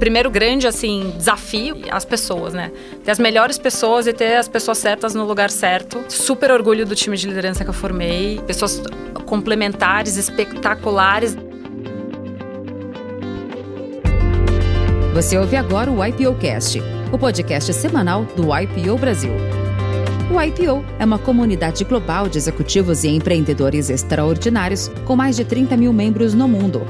primeiro grande, assim, desafio, as pessoas, né? Ter as melhores pessoas e ter as pessoas certas no lugar certo. Super orgulho do time de liderança que eu formei. Pessoas complementares, espetaculares. Você ouve agora o IPO Cast, o podcast semanal do IPO Brasil. O IPO é uma comunidade global de executivos e empreendedores extraordinários com mais de 30 mil membros no mundo.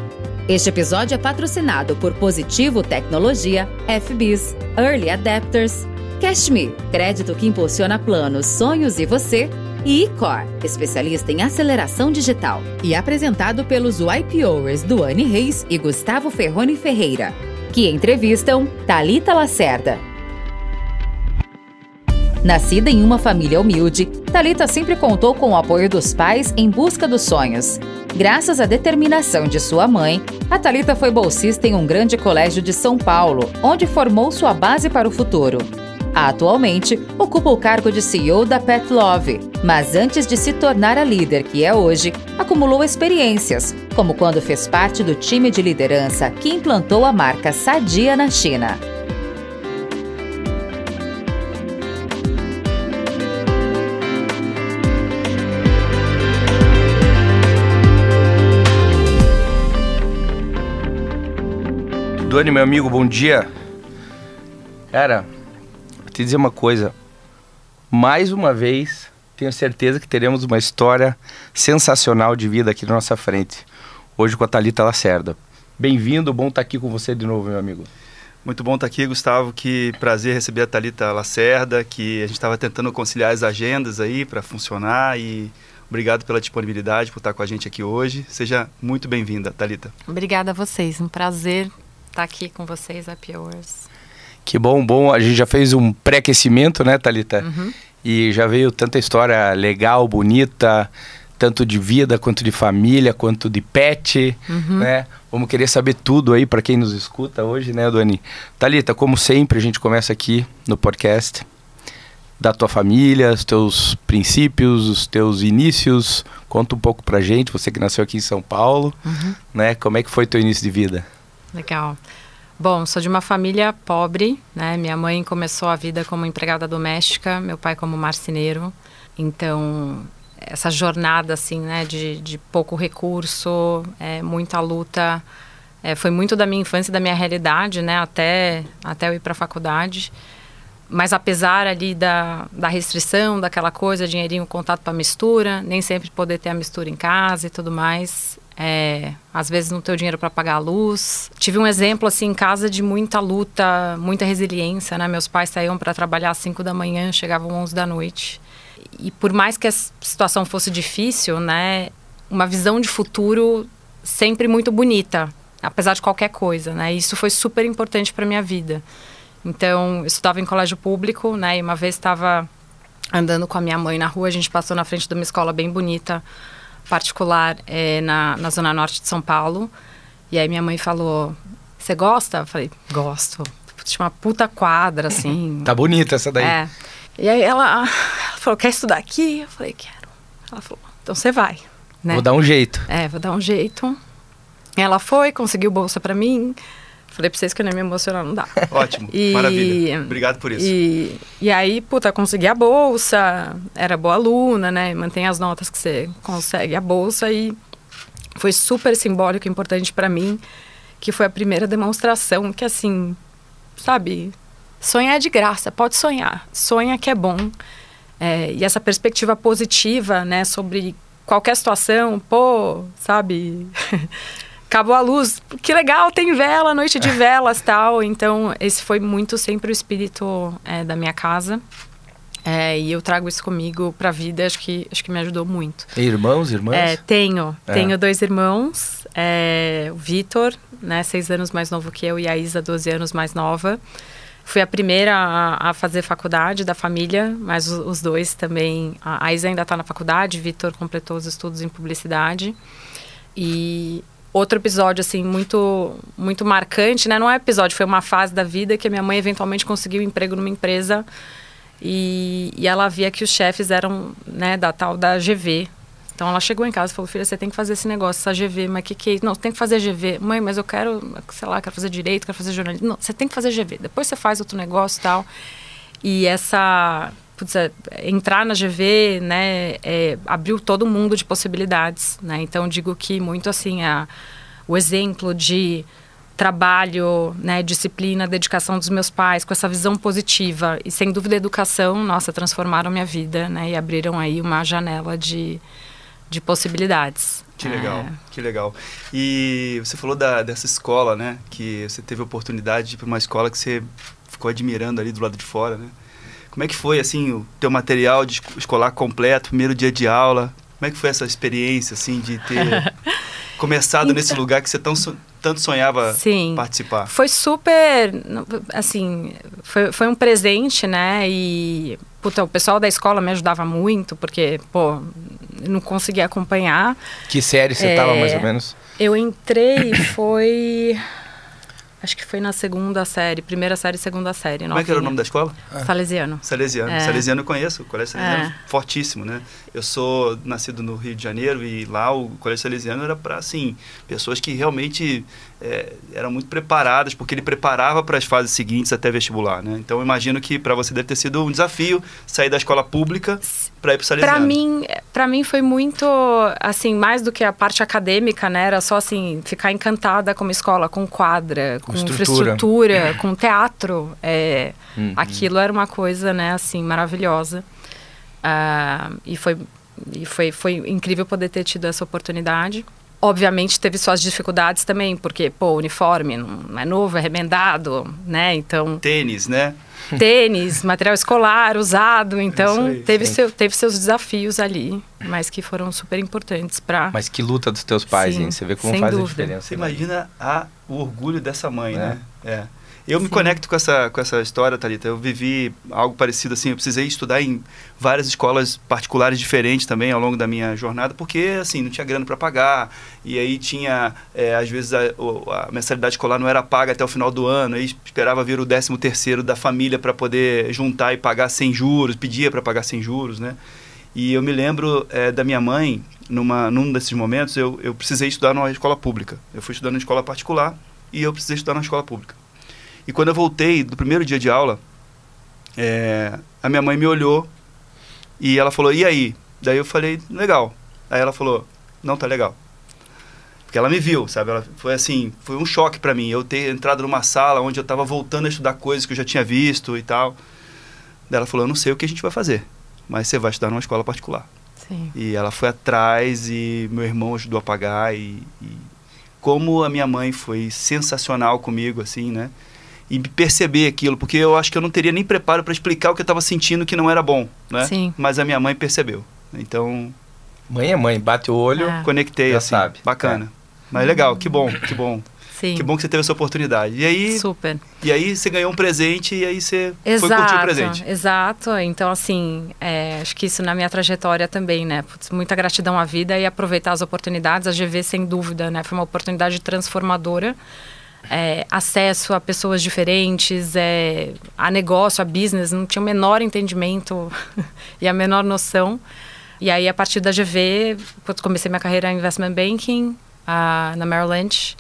Este episódio é patrocinado por Positivo Tecnologia, FBIS, Early Adapters, CashMe, crédito que impulsiona planos, sonhos e você, e eCore, especialista em aceleração digital. E apresentado pelos YPOers Duane Reis e Gustavo Ferrone Ferreira, que entrevistam Talita Lacerda. Nascida em uma família humilde, Talita sempre contou com o apoio dos pais em busca dos sonhos. Graças à determinação de sua mãe, a Talita foi bolsista em um grande colégio de São Paulo, onde formou sua base para o futuro. Atualmente, ocupa o cargo de CEO da Pet Love, mas antes de se tornar a líder que é hoje, acumulou experiências, como quando fez parte do time de liderança que implantou a marca Sadia na China. Duane, meu amigo, bom dia. Cara, vou te dizer uma coisa. Mais uma vez, tenho certeza que teremos uma história sensacional de vida aqui na nossa frente. Hoje com a Thalita Lacerda. Bem-vindo, bom estar aqui com você de novo, meu amigo. Muito bom estar aqui, Gustavo. Que prazer receber a Thalita Lacerda, que a gente estava tentando conciliar as agendas aí para funcionar e obrigado pela disponibilidade por estar com a gente aqui hoje. Seja muito bem-vinda, Thalita. Obrigada a vocês, um prazer estar aqui com vocês, Happy Hours. Que bom, bom. A gente já fez um pré-aquecimento, né, Thalita? Uhum. E já veio tanta história legal, bonita, tanto de vida, quanto de família, quanto de pet, Uhum. né? Vamos querer saber tudo aí para quem nos escuta hoje, né, Dani? Thalita, como sempre, a gente começa aqui no podcast da tua família, os teus princípios, os teus inícios. Conta um pouco pra gente, você que nasceu aqui em São Paulo, Uhum. né? Como é que foi teu início de vida? Legal. Bom, sou de uma família pobre, né? Minha mãe começou a vida como empregada doméstica, meu pai como marceneiro. Então, essa jornada, assim, né, de, de pouco recurso, é, muita luta, é, foi muito da minha infância, da minha realidade, né, até, até eu ir para a faculdade. Mas apesar ali da, da restrição, daquela coisa, dinheirinho, contato para mistura, nem sempre poder ter a mistura em casa e tudo mais, é, às vezes não ter o dinheiro para pagar a luz. Tive um exemplo assim em casa de muita luta, muita resiliência, né? Meus pais saíam para trabalhar às 5 da manhã, chegavam às 11 da noite. E por mais que a situação fosse difícil, né, uma visão de futuro sempre muito bonita, apesar de qualquer coisa, né? Isso foi super importante para minha vida. Então, eu estudava em colégio público, né? E uma vez estava andando com a minha mãe na rua, a gente passou na frente de uma escola bem bonita, particular, é, na, na zona norte de São Paulo. E aí minha mãe falou: Você gosta? Eu falei: Gosto. Tinha uma puta quadra, assim. Tá bonita essa daí. É. E aí ela, ela falou: Quer estudar aqui? Eu falei: Quero. Ela falou: Então você vai. Né? Vou dar um jeito. É, vou dar um jeito. Ela foi, conseguiu bolsa pra mim. Falei pra vocês que eu nem me emocionar, não dá. Ótimo, E- maravilha. Obrigado por isso. E, e aí, puta, consegui a bolsa, era boa aluna, né? Mantém as notas que você consegue a bolsa e foi super simbólico e importante pra mim, que foi a primeira demonstração que, assim, sabe, sonhar é de graça, pode sonhar, sonha que é bom. É, e essa perspectiva positiva, né, sobre qualquer situação, pô, sabe, acabou a luz, que legal, tem vela, noite de velas tal. Então, esse foi muito sempre o espírito é, da minha casa. É, e eu trago isso comigo pra vida, acho que, acho que me ajudou muito. Irmãos, irmãs? É, tenho. É. Tenho dois irmãos. é, o Vitor, né, seis anos mais novo que eu, e a Isa, 12 anos mais nova. Fui a primeira a, a fazer faculdade da família, mas os, os dois também. A, a Isa ainda está na faculdade, Vitor completou os estudos em publicidade. E outro episódio, assim, muito, muito marcante, né? Não é episódio, foi uma fase da vida que a minha mãe eventualmente conseguiu um emprego numa empresa e, e ela via que os chefes eram, né, da tal da GV, Então ela chegou em casa e falou: Filha, você tem que fazer esse negócio, essa GV, mas que que é isso? Não, tem que fazer GV. Mãe, mas eu quero, sei lá, quero fazer direito, quero fazer jornalismo. Não, você tem que fazer GV. Depois você faz outro negócio e tal. E essa. Putz, é, entrar na GV, né, é, abriu todo mundo de possibilidades, né? Então digo que muito assim, a, o exemplo de trabalho, né, disciplina, dedicação dos meus pais, com essa visão positiva e sem dúvida educação, nossa, transformaram minha vida, né, e abriram aí uma janela de, de possibilidades. Que legal, é. que legal. E você falou da, dessa escola, né, que você teve a oportunidade de ir para uma escola que você ficou admirando ali do lado de fora, né? Como é que foi, assim, o teu material de escolar completo, primeiro dia de aula? Como é que foi essa experiência, assim, de ter começado então, nesse lugar que você tão, tanto sonhava sim, participar? Foi super, assim, foi, foi um presente, né? E, puta, o pessoal da escola me ajudava muito, porque, pô, não conseguia acompanhar. Que série você estava, é, mais ou menos? Eu entrei, foi... Acho que foi na segunda série, primeira série e segunda série. Como é que era o nome da escola? É. Salesiano. Salesiano. É. Salesiano eu conheço, o Colégio Salesiano é. fortíssimo, né? Eu sou nascido no Rio de Janeiro e lá o Colégio Salesiano era para, assim, pessoas que realmente é, eram muito preparadas, porque ele preparava para as fases seguintes até vestibular, né? Então, eu imagino que para você deve ter sido um desafio sair da escola pública para ir para o Salesiano. Para mim, para mim foi muito, assim, mais do que a parte acadêmica, né? Era só, assim, ficar encantada com uma escola, com quadra, com, com estrutura. infraestrutura, com teatro. É, uhum. Aquilo era uma coisa, né, assim, maravilhosa. Uh, e foi, e foi, foi incrível poder ter tido essa oportunidade. Obviamente teve suas dificuldades também, porque, pô, o uniforme não é novo, é remendado, né? Então... Tênis, né? Tênis, material escolar usado, então aí, teve, seu, teve seus desafios ali, mas que foram super importantes para... Mas que luta dos teus pais, sim, hein? Você vê como faz dúvida. a diferença. Você né? imagina a, o orgulho dessa mãe, é. né? É. Eu Sim. me conecto com essa, com essa história, Thalita. Eu vivi algo parecido assim. Eu precisei estudar em várias escolas particulares diferentes também ao longo da minha jornada, porque assim, não tinha grana para pagar. E aí tinha, é, às vezes, a, a, mensalidade escolar não era paga até o final do ano. Aí esperava vir o 13 terceiro da família para poder juntar e pagar sem juros. Pedia para pagar sem juros, né? E eu me lembro é, da minha mãe, numa, num desses momentos, eu, eu precisei estudar numa escola pública. Eu fui estudando em escola particular e eu precisei estudar na escola pública. E quando eu voltei do primeiro dia de aula, é, a minha mãe me olhou e ela falou: E aí? Daí eu falei: Legal. Aí ela falou: Não tá legal. Porque ela me viu, sabe? Ela foi assim, foi um choque para mim. Eu ter entrado numa sala onde eu estava voltando a estudar coisas que eu já tinha visto e tal. Daí ela falou: Eu não sei o que a gente vai fazer, mas você vai estudar numa escola particular. Sim. E ela foi atrás e meu irmão ajudou a pagar e, e como a minha mãe foi sensacional comigo, assim, né? E perceber aquilo, porque eu acho que eu não teria nem preparo para explicar o que eu estava sentindo que não era bom, né? Sim. Mas a minha mãe percebeu. Então, mãe é mãe, bate o olho, é. conectei, já assim, sabe. Bacana. É. Mas legal, que bom, que bom. Sim. Que bom que você teve essa oportunidade. E aí, Super. E aí você ganhou um presente e aí você exato, foi curtir o presente. Exato. Então, assim, é, acho que isso na minha trajetória também, né? Putz, muita gratidão à vida e aproveitar as oportunidades. A GV, sem dúvida, né? Foi uma oportunidade transformadora é, acesso a pessoas diferentes, é, a negócio, a business, não tinha o menor entendimento e a menor noção. E aí, a partir da GV, comecei minha carreira em investment banking na Merrill Lynch.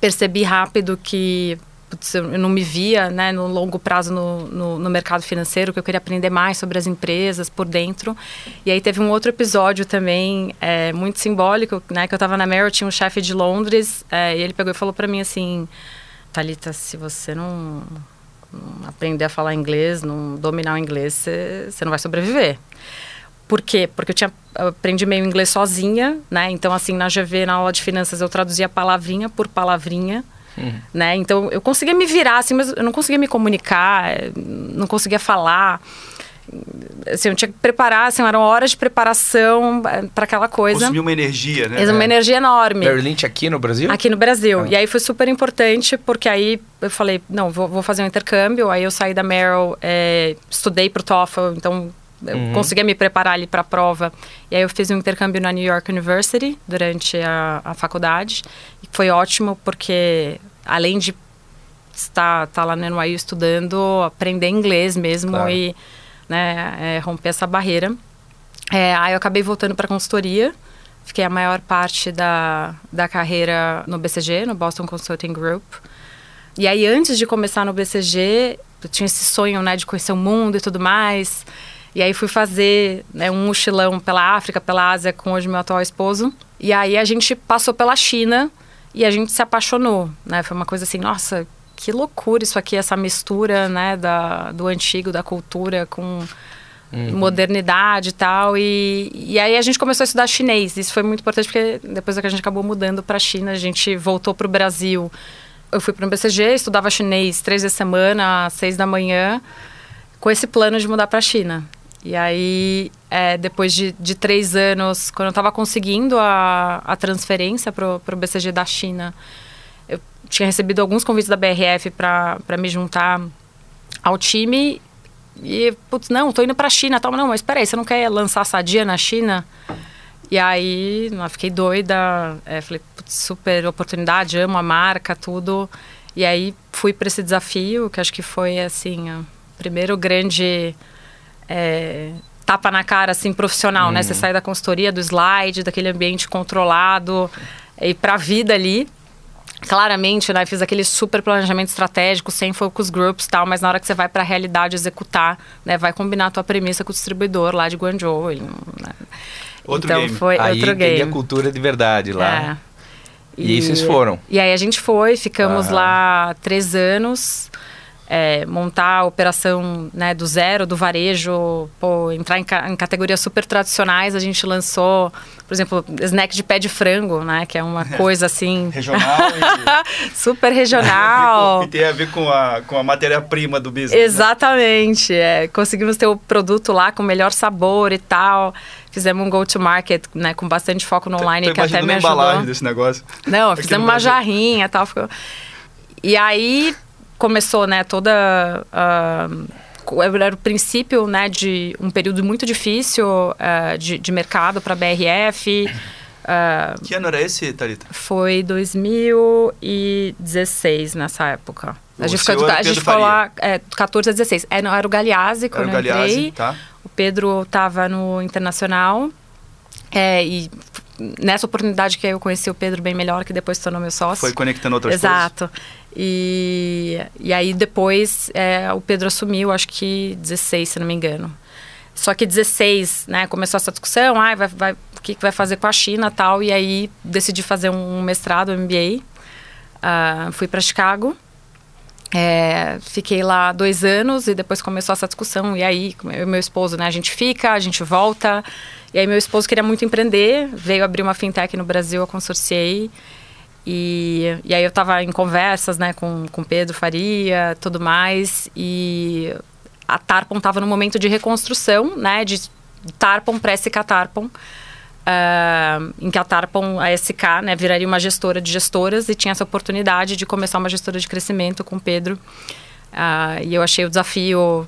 Percebi rápido que putz, eu não me via né, no longo prazo no, no, no, mercado financeiro, que eu queria aprender mais sobre as empresas por dentro. E aí teve um outro episódio também é, muito simbólico, né, que eu estava na Merrill, tinha um chefe de Londres, é, e ele pegou e falou para mim assim, Talita, se você não, não, aprender a falar inglês, não dominar o inglês, você não vai sobreviver. Por quê? Porque eu tinha aprendi meio inglês sozinha, né? Então, assim, na GV, na aula de finanças, eu traduzia palavrinha por palavrinha. Uhum. Né? Então eu conseguia me virar, assim, mas eu não conseguia me comunicar, não conseguia falar. Assim, eu tinha que preparar, assim, eram horas de preparação eh, para aquela coisa. Consumiu uma energia, né? Uma é. energia enorme. Merrill Lynch aqui no Brasil? Aqui no Brasil. Ah. E aí foi super importante, porque aí eu falei, não, vou, vou fazer um intercâmbio. Aí eu saí da Merrill, é, estudei para o TOEFL, então eu uhum. conseguia me preparar ali para a prova. E aí eu fiz um intercâmbio na New York University durante a, a faculdade. E foi ótimo porque, além de estar, estar lá no NYU estudando, aprender inglês mesmo claro. e né, é, romper essa barreira. É, aí eu acabei voltando para consultoria. Fiquei a maior parte da, da carreira no BCG, no Boston Consulting Group. E aí, antes de começar no BCG, eu tinha esse sonho, né, de conhecer o mundo e tudo mais. E aí fui fazer né, um mochilão pela África, pela Ásia com hoje meu atual esposo. E aí a gente passou pela China e a gente se apaixonou, né? Foi uma coisa assim, nossa, que loucura isso aqui, essa mistura, né, da, do antigo, da cultura com uhum. modernidade e tal. E, e aí a gente começou a estudar chinês. Isso foi muito importante porque depois que a gente acabou mudando para a China, a gente voltou para o Brasil eu fui para um BCG, estudava chinês três vezes semana, às seis da manhã, com esse plano de mudar para a China. E aí, é, depois de, de, três anos, quando eu estava conseguindo a, a transferência para o BCG da China, eu tinha recebido alguns convites da BRF para me juntar ao time. E, putz, não, estou indo para a China. Tal. Não, mas espera aí, você não quer lançar Sadia na China? E aí, eu fiquei doida, é, falei, super oportunidade, amo a marca, tudo. E aí fui para esse desafio, que acho que foi assim, o primeiro grande é, tapa na cara assim profissional, uhum. né? Você uhum. sai da consultoria, do slide, daquele ambiente controlado e para a vida ali. Claramente, né, fiz aquele super planejamento estratégico, sem focus groups tal, mas na hora que você vai para a realidade executar, né, vai combinar a tua premissa com o distribuidor lá de Guangzhou. Né? Outro então game. foi aí outro game. a cultura de verdade lá. É. E, e vocês foram? E aí a gente foi, ficamos lá três anos. É, montar a operação né, do zero, do varejo, pô, entrar em, ca em, categorias super tradicionais. A gente lançou, por exemplo, snack de pé de frango, né? Que é uma coisa assim... regional. E... super regional. e tem a ver com a, com a matéria-prima do business. Né? Exatamente. Né? É, conseguimos ter o produto lá com melhor sabor e tal. Fizemos um go-to-market, né, com bastante foco no online, tô, tô que até me ajudou. embalagem desse negócio. Não, fizemos uma jarrinha e tal. Ficou... E aí começou, né, toda... Uh, era o princípio, né, de um período muito difícil uh, de, de mercado para a BRF. Uh, ah, que ano era esse, Thalita? Foi 2016, nessa época. A gente, ficou, a gente ficou lá é, 14 a 16. É, não, era o Galeazzi quando era eu entrei. Tá. O Pedro estava no Internacional. É, e nessa oportunidade que eu conheci o Pedro bem melhor, que depois se tornou meu sócio. Foi conectando outras Exato. coisas. Exato. E, e aí depois é, o Pedro assumiu, acho que 16, se não me engano. Só que 16, né, começou essa discussão, ah, vai, vai, o que, que vai fazer com a China tal, e aí decidi fazer um mestrado, um MBA. Uh, ah, fui para Chicago é, fiquei lá dois anos e depois começou essa discussão. E aí, eu e meu esposo, né? A gente fica, a gente volta. E aí, meu esposo queria muito empreender, veio abrir uma fintech no Brasil, eu consorciei. E, e aí, eu estava em conversas, né, com, com Pedro Faria, tudo mais. E a Tarpon estava no momento de reconstrução, né, de Tarpon pré-SK Tarpon. Uh, em que a Tarpon, a SK, né, viraria uma gestora de gestoras e tinha essa oportunidade de começar uma gestora de crescimento com o Pedro. Uh, e eu achei o desafio,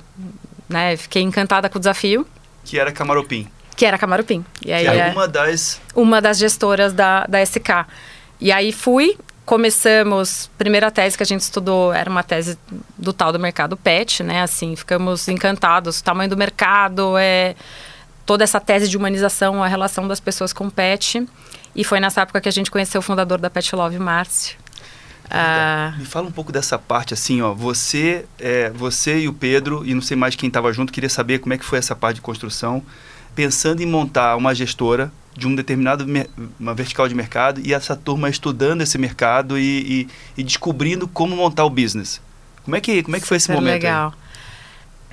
né, fiquei encantada com o desafio. Que era Camaropim. Que era Camaropim. E aí, que é uma das... Uma das gestoras da, da SK. E aí fui, começamos, primeira tese que a gente estudou era uma tese do tal do mercado pet, né, assim, ficamos encantados, o tamanho do mercado é toda essa tese de humanização, a relação das pessoas com o pet. E foi nessa época que a gente conheceu o fundador da Pet Love, Márcio. Ah, Me fala um pouco dessa parte, assim, ó. Você, é, você e o Pedro, e não sei mais quem estava junto, queria saber como é que foi essa parte de construção, pensando em montar uma gestora de um determinado uma vertical de mercado e essa turma estudando esse mercado e, e, e descobrindo como montar o business. Como é que, como é que foi esse momento? Legal. Aí?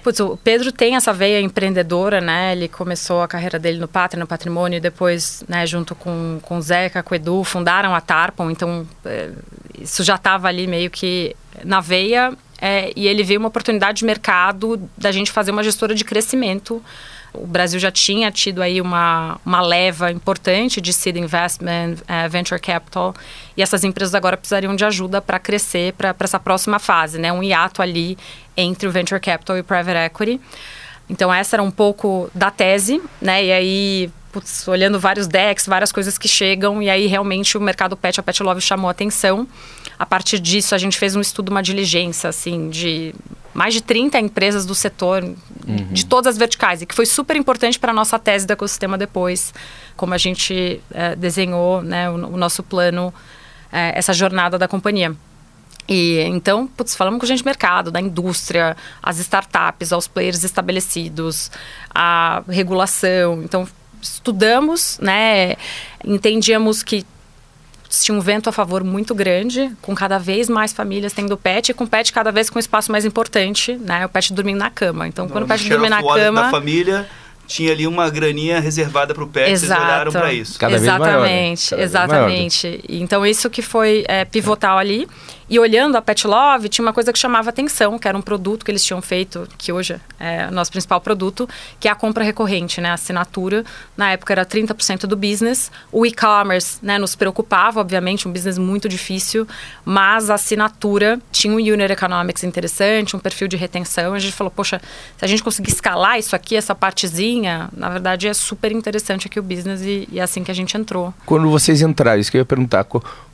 Putz, o Pedro tem essa veia empreendedora, né? Ele começou a carreira dele no Pátria, no Patrimônio, e depois, né, junto com, com o Zeca, com o Edu, fundaram a Tarpon. Então, é, isso já estava ali meio que na veia. É, e ele viu uma oportunidade de mercado da gente fazer uma gestora de crescimento o Brasil já tinha tido aí uma, uma leva importante de seed investment, uh, venture capital, e essas empresas agora precisariam de ajuda para crescer para essa próxima fase, né? Um hiato ali entre o venture capital e o private equity. Então essa era um pouco da tese, né? E aí, putz, olhando vários decks, várias coisas que chegam, e aí realmente o mercado pet, a Pet Love chamou a atenção. A partir disso, a gente fez um estudo, uma diligência, assim, de mais de 30 empresas do setor, uhum. de todas as verticais, e que foi super importante para a nossa tese do ecossistema depois, como a gente é, desenhou né, o, o, nosso plano, é, essa jornada da companhia. E então, putz, falamos com gente do mercado, da indústria, as startups, aos players estabelecidos, a regulação. Então, estudamos, né, entendíamos que tinha um vento a favor muito grande, com cada vez mais famílias tendo pet, e com pet cada vez com um espaço mais importante, né? O pet dormindo na cama. Então, quando o pet dorme na cama... da família tinha ali uma graninha reservada para o pet, Exato. vocês olharam para isso. Cada exatamente, vez maior, né? exatamente. Então isso que foi é, pivotal ali. E olhando a Pet Love, tinha uma coisa que chamava atenção, que era um produto que eles tinham feito, que hoje é o nosso principal produto, que é a compra recorrente, né? A assinatura. Na época era 30% do business. O e-commerce, né, nos preocupava, obviamente, um business muito difícil, mas a assinatura tinha um unit economics interessante, um perfil de retenção. A gente falou, poxa, se a gente conseguir escalar isso aqui, essa partezinha, na verdade é super interessante aqui o business e, e é assim que a gente entrou. Quando vocês entraram, isso que eu ia perguntar,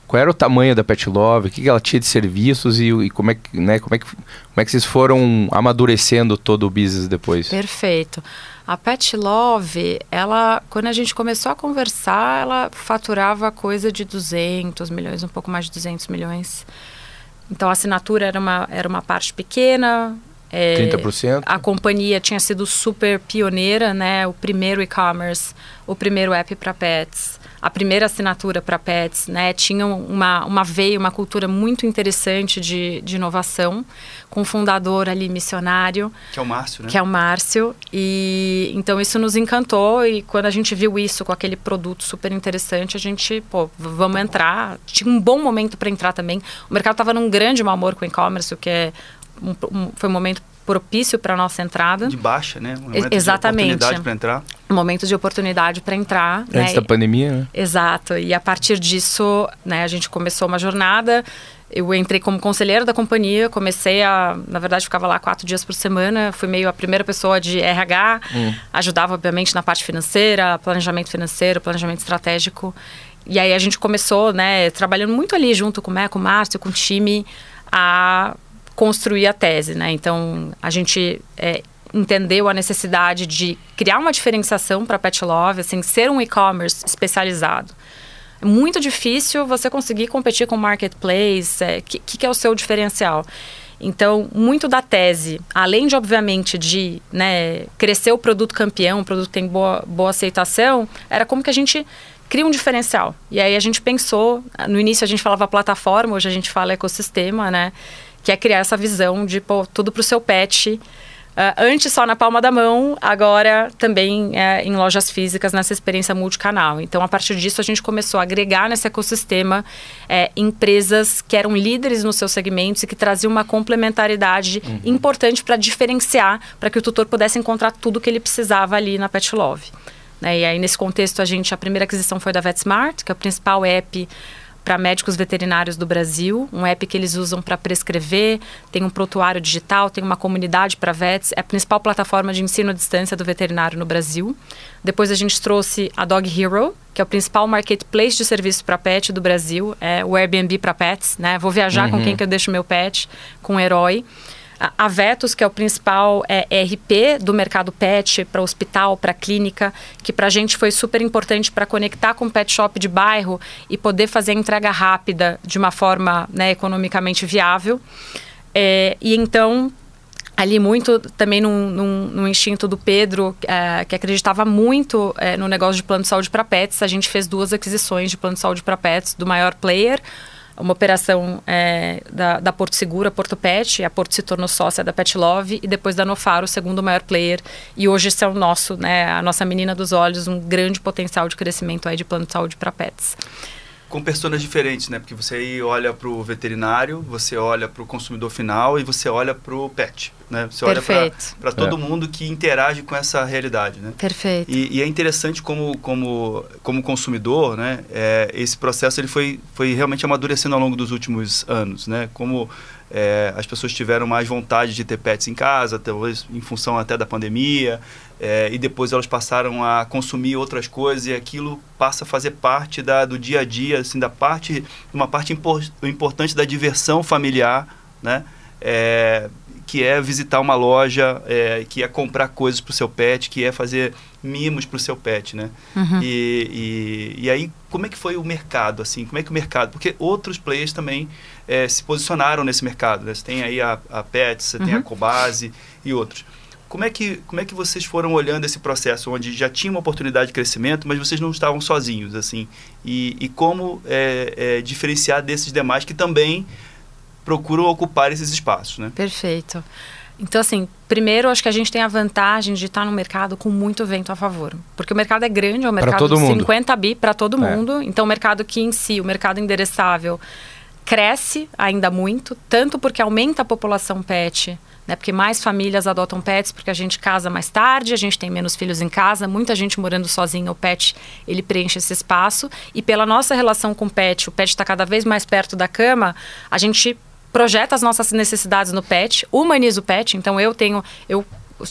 qual era o tamanho da Pet Love, o que, que ela tinha de serviços e, e, como, é que, né, como, é que, como é que vocês foram amadurecendo todo o business depois? Perfeito. A Pet Love, ela, quando a gente começou a conversar, ela faturava coisa de 200 milhões, um pouco mais de 200 milhões. Então a assinatura era uma, era uma parte pequena. É, 30%? A companhia tinha sido super pioneira, né? O primeiro e-commerce, o primeiro app para pets a primeira assinatura para pets, né, tinha uma, uma veia, uma cultura muito interessante de, de inovação, com um fundador ali missionário. Que é o Márcio, né? Que é o Márcio. E então isso nos encantou e quando a gente viu isso com aquele produto super interessante, a gente, pô, vamos entrar. Tinha um bom momento para entrar também. O mercado estava num grande mau humor com o e-commerce, o que é um, um, foi um momento propício para nossa entrada. De baixa, né? Um momento Exatamente. De oportunidade para entrar. Um momento de oportunidade para entrar. Antes né? da pandemia, né? Exato. E a partir disso, né, a gente começou uma jornada. Eu entrei como conselheira da companhia, comecei a, na verdade, ficava lá quatro dias por semana, fui meio a primeira pessoa de RH, hum. ajudava, obviamente, na parte financeira, planejamento financeiro, planejamento estratégico. E aí a gente começou, né, trabalhando muito ali junto com, né, com o Márcio, com o time, a construir a tese, né? Então, a gente é, entendeu a necessidade de criar uma diferenciação para Pet Love, assim, ser um e-commerce especializado. É muito difícil você conseguir competir com marketplace. É, que, que é o seu diferencial? Então, muito da tese, além de, obviamente, de né, crescer o produto campeão, o produto que tem boa, boa aceitação, era como que a gente cria um diferencial. E aí a gente pensou, no início a gente falava plataforma, hoje a gente fala ecossistema, né? Que é criar essa visão de pô, tudo para o seu pet. Uh, antes só na palma da mão, agora também é, em lojas físicas, nessa experiência multicanal. Então, a partir disso, a gente começou a agregar nesse ecossistema é, empresas que eram líderes nos seus segmentos e que traziam uma complementaridade uhum. importante para diferenciar, para que o tutor pudesse encontrar tudo que ele precisava ali na Pet Love. Né? E aí, nesse contexto, a gente, a primeira aquisição foi da VetSmart, que é o principal app para médicos veterinários do Brasil, um app que eles usam para prescrever, tem um prontuário digital, tem uma comunidade para vets, é a principal plataforma de ensino à distância do veterinário no Brasil. Depois a gente trouxe a Dog Hero, que é o principal marketplace de serviços para pet do Brasil, é o Airbnb para pets, né? Vou viajar uhum. com quem que eu deixo meu pet, com um herói a Vetus, que é o principal é, ERP do mercado pet para hospital, para clínica, que para a gente foi super importante para conectar com o pet shop de bairro e poder fazer a entrega rápida de uma forma né, economicamente viável. É, e então ali muito também num, num, num instinto do Pedro, é, que acreditava muito é, no negócio de plano de saúde para pets, a gente fez duas aquisições de plano de saúde para pets do maior player, uma operação é, da, da, Porto Segura, Porto Pet, a Porto se tornou sócia da Pet Love e depois da Nofaro, o segundo maior player. E hoje esse é o nosso, né, a nossa menina dos olhos, um grande potencial de crescimento aí de plano de saúde para pets com personas diferentes, né? Porque você aí olha para o veterinário, você olha para o consumidor final e você olha para o pet, né? Você Perfeito. olha para todo é. mundo que interage com essa realidade, né? Perfeito. E, e é interessante como, como, como consumidor, né? É, esse processo ele foi, foi realmente amadurecendo ao longo dos últimos anos, né? Como é, as pessoas tiveram mais vontade de ter pets em casa, talvez em função até da pandemia, é, e depois elas passaram a consumir outras coisas e aquilo passa a fazer parte da, do dia a dia, assim, da parte, uma parte impor, importante da diversão familiar, né? É, que é visitar uma loja, é, que é comprar coisas para o seu pet, que é fazer mimos para o seu pet, né? Uhum. E, e, e, aí, como é que foi o mercado, assim? Como é que o mercado... Porque outros players também é, se posicionaram nesse mercado, né? Você tem aí a, a Pets, você uhum. tem a uhum. Cobase e outros. Como é, que, como é que vocês foram olhando esse processo, onde já tinha uma oportunidade de crescimento, mas vocês não estavam sozinhos, assim? E, e como é, é, diferenciar desses demais que também procuram ocupar esses espaços, né? Perfeito. Então, assim, primeiro, acho que a gente tem a vantagem de estar no mercado com muito vento a favor. Porque o mercado é grande, é um mercado de mundo. 50 bi para todo é. mundo. Então, o mercado que em si, o mercado endereçável, cresce ainda muito, tanto porque aumenta a população pet, né? Porque mais famílias adotam pets, porque a gente casa mais tarde, a gente tem menos filhos em casa, muita gente morando sozinha, o pet ele preenche esse espaço. E pela nossa relação com o pet, o pet está cada vez mais perto da cama, a gente projeta as nossas necessidades no pet, humaniza o pet. Então eu tenho, eu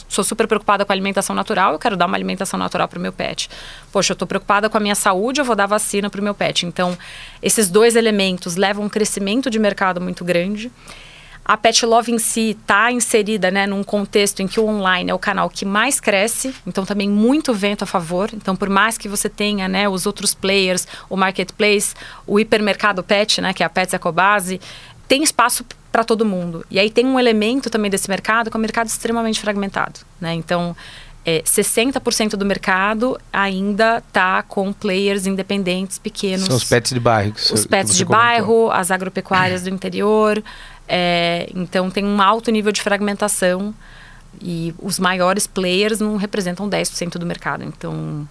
sou super preocupada com a alimentação natural, eu quero dar uma alimentação natural para o meu pet. Poxa, eu estou preocupada com a minha saúde, eu vou dar vacina para o meu pet. Então, esses dois elementos levam um crescimento de mercado muito grande. A Pet Love em si está inserida né, num contexto em que o online é o canal que mais cresce, então também muito vento a favor. Então, por mais que você tenha né, os outros players, o marketplace, o hipermercado pet, né, que é a Pets Ecobase, tem espaço para todo mundo. E aí tem um elemento também desse mercado que é um mercado extremamente fragmentado. Né? Então, é, 60% do mercado ainda está com players independentes pequenos. São os pets de bairro. Os pets de comentou. bairro, as agropecuárias do interior. É, então, tem um alto nível de fragmentação e os maiores players não representam 10% do mercado. Então,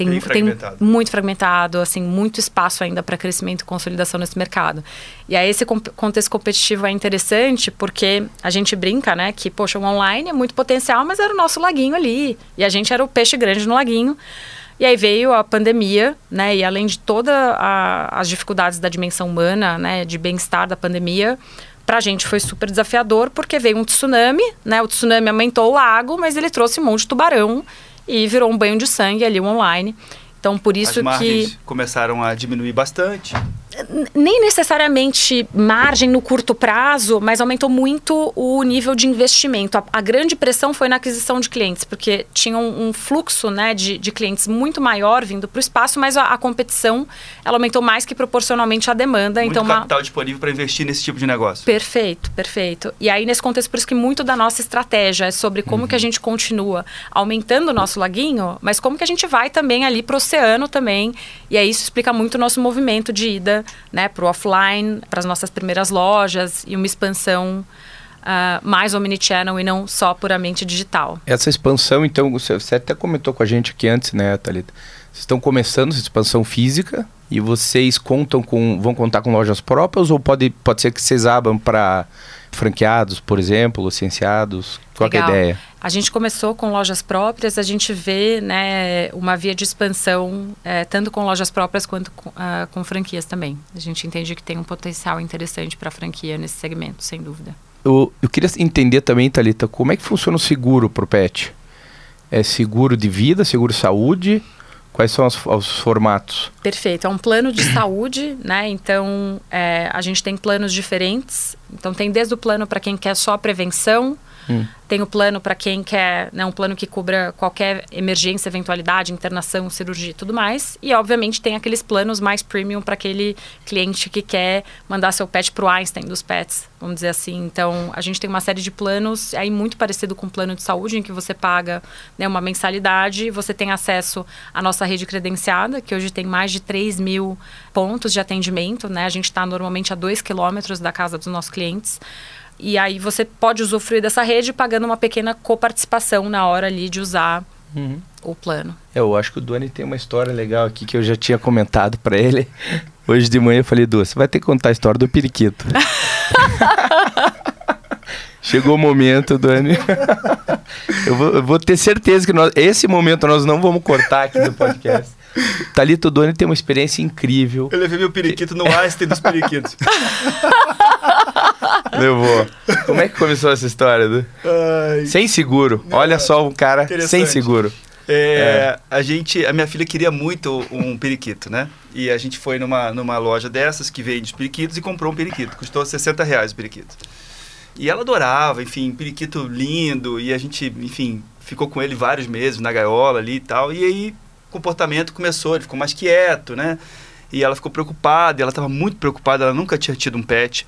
tem, Bem fragmentado. tem muito fragmentado, assim, muito espaço ainda para crescimento e consolidação nesse mercado. E aí esse contexto competitivo é interessante porque a gente brinca, né, que poxa, o online é muito potencial, mas era o nosso laguinho ali, e a gente era o peixe grande no laguinho. E aí veio a pandemia, né, e além de todas as dificuldades da dimensão humana, né, de bem-estar da pandemia, para a gente foi super desafiador porque veio um tsunami, né? O tsunami aumentou o lago, mas ele trouxe um monte de tubarão e virou um banho de sangue ali online. Então, por isso As que. começaram a diminuir bastante nem necessariamente margem no curto prazo, mas aumentou muito o nível de investimento. A, a grande pressão foi na aquisição de clientes, porque tinha um, um fluxo né, de, de, clientes muito maior vindo para o espaço, mas a, a, competição ela aumentou mais que proporcionalmente à demanda. Muito então, capital uma... disponível para investir nesse tipo de negócio. Perfeito, perfeito. E aí, nesse contexto, por isso que muito da nossa estratégia é sobre como uhum. que a gente continua aumentando o nosso laguinho, mas como que a gente vai também ali para o oceano também. E aí isso explica muito o nosso movimento de ida né, para o offline, para as nossas primeiras lojas e uma expansão uh, mais omnichannel e não só puramente digital. Essa expansão, então, você, até comentou com a gente aqui antes, né, Thalita? Vocês estão começando essa expansão física e vocês contam com, vão contar com lojas próprias ou pode, pode ser que vocês abram para franqueados, por exemplo, licenciados? Qual é a ideia? A gente começou com lojas próprias, a gente vê né, uma via de expansão, é, tanto com lojas próprias quanto com, uh, com, franquias também. A gente entende que tem um potencial interessante para a franquia nesse segmento, sem dúvida. Eu, eu queria entender também, Thalita, como é que funciona o seguro para o pet? É seguro de vida, seguro de saúde? Quais são os, os, formatos? Perfeito. É um plano de saúde, né? Então, é, a gente tem planos diferentes. Então, tem desde o plano para quem quer só prevenção, hum. Tem o plano para quem quer, né, um plano que cubra qualquer emergência, eventualidade, internação, cirurgia e tudo mais. E, obviamente, tem aqueles planos mais premium para aquele cliente que quer mandar seu pet para o Einstein dos pets, vamos dizer assim. Então, a gente tem uma série de planos aí muito parecido com o plano de saúde, em que você paga né, uma mensalidade, você tem acesso à nossa rede credenciada, que hoje tem mais de 3 mil pontos de atendimento. Né? A gente está normalmente a 2 quilômetros da casa dos nossos clientes. E aí você pode usufruir dessa rede pagando uma pequena coparticipação na hora ali de usar uhum. o plano. É, eu acho que o Duane tem uma história legal aqui que eu já tinha comentado para ele. Hoje de manhã eu falei, Du, você vai ter que contar a história do periquito. Chegou o momento, Duane. eu, vou, eu, vou, ter certeza que nós, esse momento nós não vamos cortar aqui do podcast. Thalito Duane tem uma experiência incrível. Eu levei meu periquito no Einstein dos periquitos. Levou. Como é que começou essa história? Do... Ai, Sem seguro. Olha só um cara sem seguro. É, A gente, a minha filha queria muito um periquito, né? E a gente foi numa, numa loja dessas que vende periquitos e comprou um periquito. Custou 60 reais o periquito. E ela adorava, enfim, periquito lindo. E a gente, enfim, ficou com ele vários meses na gaiola ali e tal. E aí o comportamento começou, ele ficou mais quieto, né? E ela ficou preocupada, e ela estava muito preocupada, ela nunca tinha tido um pet.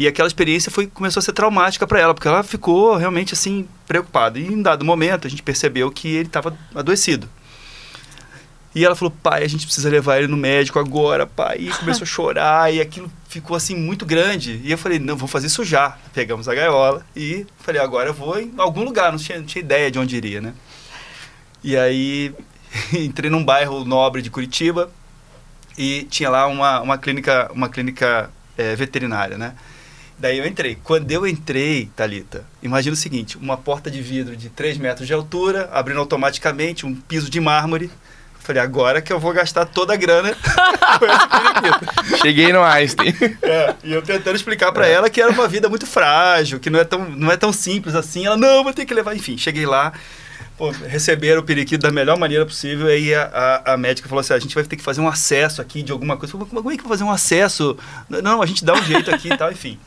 E aquela experiência foi, começou a ser traumática para ela, porque ela ficou realmente assim preocupada. E em dado momento a gente percebeu que ele estava adoecido. E ela falou: "Pai, a gente precisa levar ele no médico agora, pai". E começou a chorar e aquilo ficou assim muito grande. E eu falei: "Não, vamos fazer isso já". Pegamos a gaiola e falei: "Agora eu vou em algum lugar", não tinha, não tinha ideia de onde iria, né? E aí entrei num bairro nobre de Curitiba e tinha lá uma, uma clínica, uma clínica eh, veterinária, né? Daí eu entrei. Quando eu entrei, Talita, imagina o seguinte: uma porta de vidro de 3 metros de altura, abrindo automaticamente, um piso de mármore. Falei, agora que eu vou gastar toda a grana com esse periquito. Cheguei no Einstein. É, e eu tentando explicar pra ela que era uma vida muito frágil, que não é tão, não é tão simples assim. Ela, não, vou ter que levar. Enfim, cheguei lá, pô, receberam o periquito da melhor maneira possível. Aí a, a, a médica falou assim: a gente vai ter que fazer um acesso aqui de alguma coisa. Falei, como é que eu vou fazer um acesso? Não, a gente dá um jeito aqui e tal, enfim.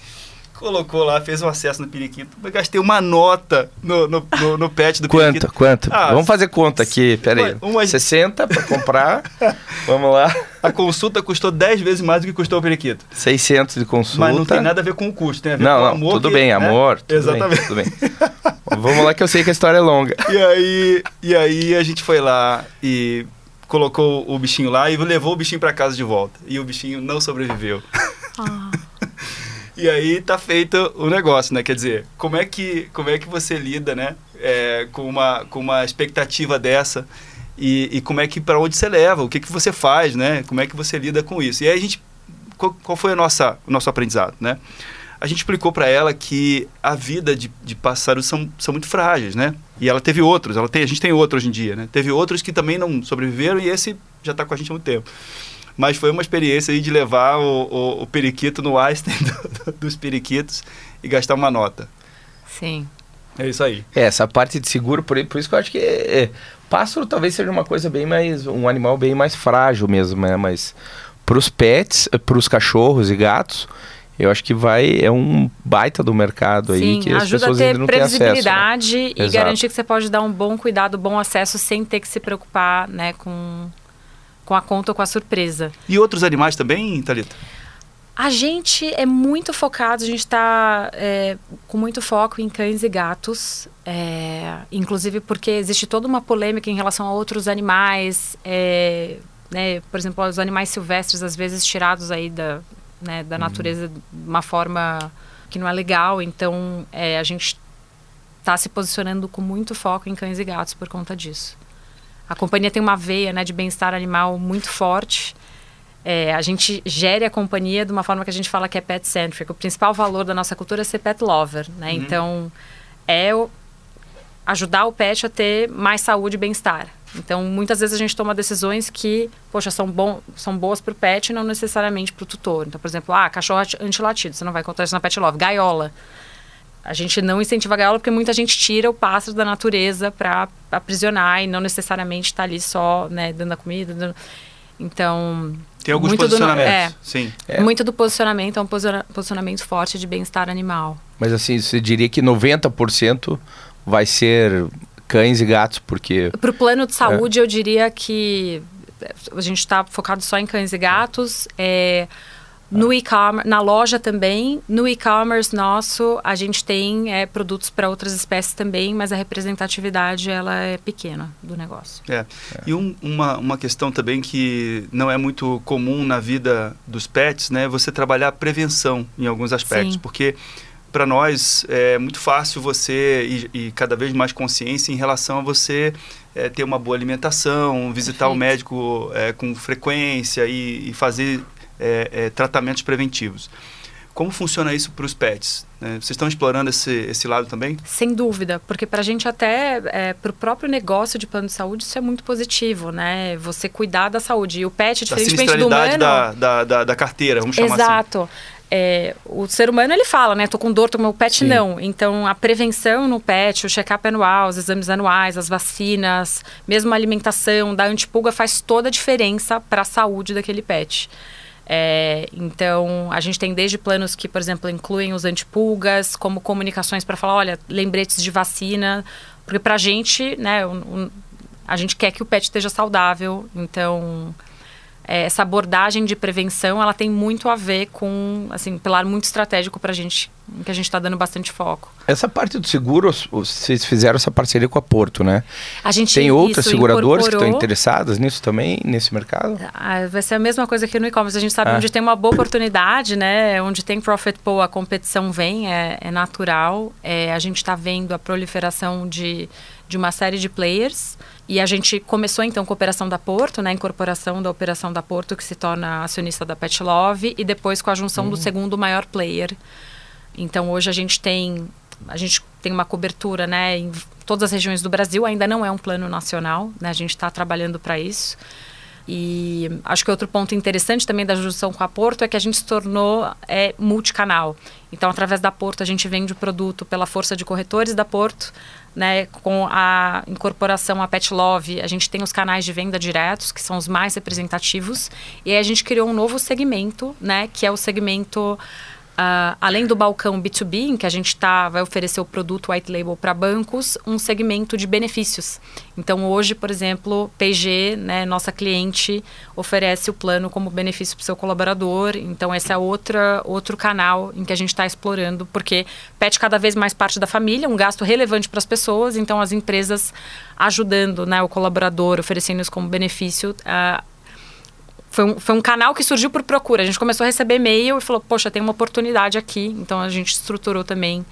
Colocou lá, fez um acesso no periquito. Eu gastei uma nota no, no, no, no pet do Quanto? periquito. Quanto? Ah, Vamos fazer conta aqui. Pera aí. uma- uma- 60 para comprar. Vamos lá. A consulta custou 10 vezes mais do que custou o periquito. 600 de consulta. Mas não tem nada a ver com o custo, tem a ver Não, com o não, amor. tudo que- bem, né? amor. Tudo Exatamente. Bem, tudo bem. Vamos lá que eu sei que a história é longa. E aí, e aí a gente foi lá e colocou o bichinho lá e levou o bichinho para casa de volta. E o bichinho não sobreviveu. Ah. E aí tá feito o negócio, né? Quer dizer, como é que, como é que você lida, né? é, com, uma, com uma expectativa dessa e, e como é que, para onde você leva, o que, que você faz, né? Como é que você lida com isso. E aí a gente, qual, qual foi a nossa, o nosso aprendizado, né? A gente explicou para ela que a vida de, de pássaros são, são muito frágeis, né? E ela teve outros, ela tem, a gente tem outro hoje em dia, né? Teve outros que também não sobreviveram e esse já está com a gente há muito tempo. Mas foi uma experiência aí de levar o, o, o periquito no Einstein do- do- dos periquitos e gastar uma nota. Sim. É isso aí. É, essa parte de seguro, por, por isso que eu acho que é, pássaro talvez seja uma coisa bem mais. um animal bem mais frágil mesmo, né? Mas pros pets, pros cachorros e gatos, eu acho que vai. É um baita do mercado aí Sim, que as ajuda a pessoas ter ainda não têm acesso. né? previsibilidade e Exato. garantir que você pode dar um bom cuidado, bom acesso sem ter que se preocupar né, com, com a conta ou com a surpresa. E outros animais também, Thalita? A gente é muito focado, a gente está com muito foco em cães e gatos, é, inclusive porque existe toda uma polêmica em relação a outros animais, é, né, por exemplo, os animais silvestres às vezes tirados aí da, né, da natureza de uma forma que não é legal, então é, a gente está se posicionando com muito foco em cães e gatos por conta disso. A companhia tem uma veia né, de bem-estar animal muito forte. É, a gente gere a companhia de uma forma que a gente fala que é pet-centric. O principal valor da nossa cultura é ser pet lover, né? Então, é o- ajudar o pet a ter mais saúde e bem-estar. Então, muitas vezes a gente toma decisões que, poxa, são, bom, são boas para o pet e não necessariamente para o tutor. Então, por exemplo, ah, cachorro ati- antilatido, você não vai encontrar isso na pet love. Gaiola. A gente não incentiva a gaiola porque muita gente tira o pássaro da natureza para aprisionar e não necessariamente está ali só, né, dando a comida. dando- Então, Tem alguns muito do posicionamentos. é. Sim. É. muito do posicionamento é um posiciona- posicionamento forte de bem-estar animal. Mas assim, você diria que 90% vai ser cães e gatos, porque. Para o plano de saúde, eu diria que a gente está focado só em cães e gatos. É, no e-commerce, na loja também. No e-commerce nosso, a gente tem é, produtos para outras espécies também, mas a representatividade ela é pequena do negócio. É. E um- uma, uma questão também que não é muito comum na vida dos pets, né? é Você trabalhar a prevenção em alguns aspectos. Sim. Porque para nós é muito fácil você e, e cada vez mais consciência em relação a você é, ter uma boa alimentação, visitar o Perfeito. médico é, com frequência e, e fazer é, é, tratamentos preventivos. Como funciona isso para os pets? né? Vocês estão explorando esse, esse lado também? Sem dúvida, porque para a gente até, para o próprio negócio de plano de saúde, isso é muito positivo, né? Você cuidar da saúde. E o pet, Da diferentemente do humano... da, da, da, da carteira, vamos chamar assim. Exato. é, o ser humano ele fala, né? Tô com dor, tô com meu pet Sim. não. Então a prevenção no pet, o check-up anual, os exames anuais, as vacinas, mesmo a alimentação da antipulga faz toda a diferença para a saúde daquele pet. É, então, a gente tem desde planos que, por exemplo, incluem os antipulgas, como comunicações para falar, olha, lembretes de vacina, porque para a gente, né, um, um, a gente quer que o pet esteja saudável, então essa abordagem de prevenção, ela tem muito a ver com, assim, um pilar muito estratégico para a gente, que a gente está dando bastante foco. Essa parte do seguro, vocês fizeram essa parceria com a Porto, né? A gente Tem outras seguradoras que estão interessadas nisso também, nesse mercado? Ah, vai ser a mesma coisa que no e-commerce. A gente sabe Ah. onde tem uma boa oportunidade, né? Onde tem profit pool, a competição vem, é, é natural. É, a gente está vendo a proliferação de, de uma série de players. E a gente começou, então, com a operação da Porto, né? A incorporação da operação da Porto, que se torna acionista da Pet Love. E depois com a junção do segundo maior player. Então, hoje a gente tem... A gente tem uma cobertura, né? Em todas as regiões do Brasil. Ainda não é um plano nacional, né? A gente está trabalhando para isso. E acho que outro ponto interessante também da junção com a Porto é que a gente se tornou é, multicanal. Então, através da Porto, a gente vende o produto pela força de corretores da Porto, né, com a incorporação à Pet Love, a gente tem os canais de venda diretos, que são os mais representativos, e aí a gente criou um novo segmento, né, que é o segmento ah, além do balcão B2B, em que a gente tá, vai oferecer o produto white label para bancos, um segmento de benefícios. Então, hoje, por exemplo, PG, né, nossa cliente, oferece o plano como benefício para o seu colaborador. Então, esse é outra, outro canal em que a gente está explorando, porque pet cada vez mais parte da família, um gasto relevante para as pessoas. Então, as empresas ajudando né, o colaborador, oferecendo isso como benefício, ah, foi um, foi um canal que surgiu por procura. A gente começou a receber e-mail e falou, poxa, tem uma oportunidade aqui. Então a gente estruturou também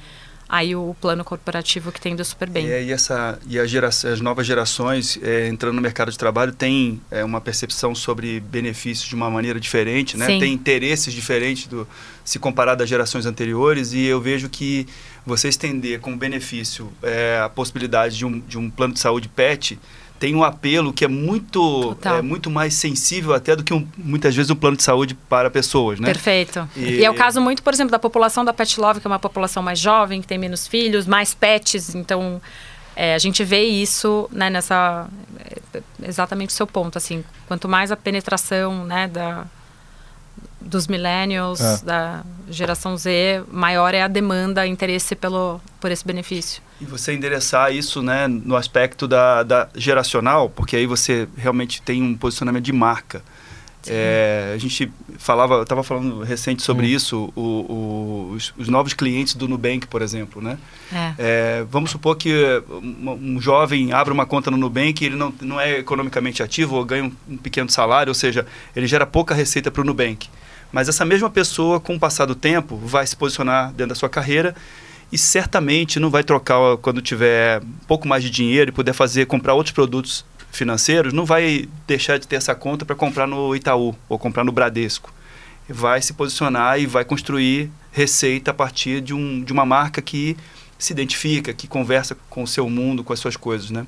aí o plano corporativo que tem ido super bem. E, aí essa, e a gera, as novas gerações é, entrando no mercado de trabalho têm é, uma percepção sobre benefícios de uma maneira diferente, né? Sim. Tem interesses diferentes do se comparado às gerações anteriores e eu vejo que você estender como benefício é, a possibilidade de um, de um plano de saúde PET tem um apelo que é muito, Total. é, muito mais sensível até do que um, muitas vezes um plano de saúde para pessoas, né? Perfeito. E- E... é o caso muito, por exemplo, da população da Pet Love, que é uma população mais jovem, que tem menos filhos, mais pets. Então, é, a gente vê isso né, nessa... é, exatamente o seu ponto, assim. Quanto mais a penetração né, da, dos millennials, É. da geração Z, maior é a demanda, interesse pelo, por esse benefício. E você endereçar isso né, no aspecto da, da geracional, porque aí você realmente tem um posicionamento de marca. É, a gente falava, estava falando recente sobre isso, o- o- os, os novos clientes do Nubank, por exemplo, né? É. É, vamos supor que um, um jovem abra uma conta no Nubank e ele não, não é economicamente ativo ou ganha um, um pequeno salário, ou seja, ele gera pouca receita para o Nubank. Mas essa mesma pessoa, com o passar do tempo, vai se posicionar dentro da sua carreira e certamente não vai trocar quando tiver um pouco mais de dinheiro e puder fazer comprar outros produtos financeiros, não vai deixar de ter essa conta para comprar no Itaú ou comprar no Bradesco. Vai se posicionar e vai construir receita a partir de, um, de uma marca que se identifica, que conversa com o seu mundo, com as suas coisas, né?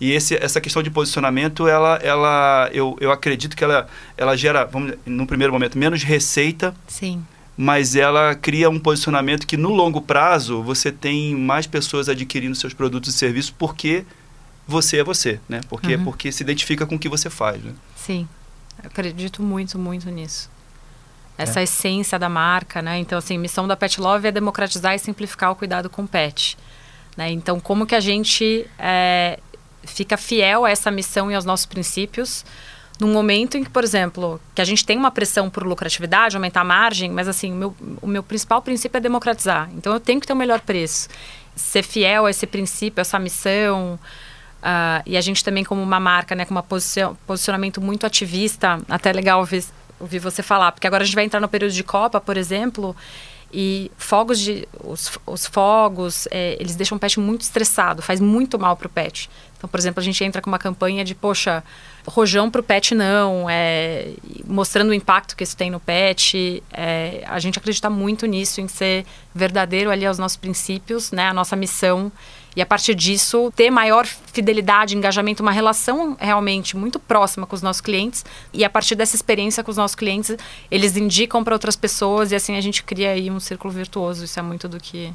E esse, essa questão de posicionamento, ela, ela, eu, eu acredito que ela, ela gera, vamos, num primeiro momento, menos receita, Sim. Mas ela cria um posicionamento que no longo prazo você tem mais pessoas adquirindo seus produtos e serviços porque você é você, né? Porque, Uhum. porque se identifica com o que você faz, né? Sim, eu acredito muito, muito nisso. Essa essência da marca, né? Então, assim, missão da Pet Love é democratizar e simplificar o cuidado com o pet. Né? Então, como que a gente é, fica fiel a essa missão e aos nossos princípios num momento em que, por exemplo, que a gente tem uma pressão por lucratividade, aumentar a margem, mas assim, o meu, o meu principal princípio é democratizar. Então, eu tenho que ter o melhor preço. Ser fiel a esse princípio, a essa missão, ah, e a gente também como uma marca, né, com um posicionamento muito ativista, até legal ouvir, ouvir você falar, porque agora a gente vai entrar no período de Copa, por exemplo, e fogos de os, os fogos, é, eles deixam o pet muito estressado, faz muito mal para o pet. Então, por exemplo, a gente entra com uma campanha de, poxa, rojão para o pet não, é, mostrando o impacto que isso tem no pet. É, a gente acredita muito nisso, em ser verdadeiro ali aos nossos princípios, né, a nossa missão. E a partir disso, ter maior fidelidade, engajamento, uma relação realmente muito próxima com os nossos clientes. E a partir dessa experiência com os nossos clientes, eles indicam para outras pessoas e assim a gente cria aí um círculo virtuoso. Isso é muito do que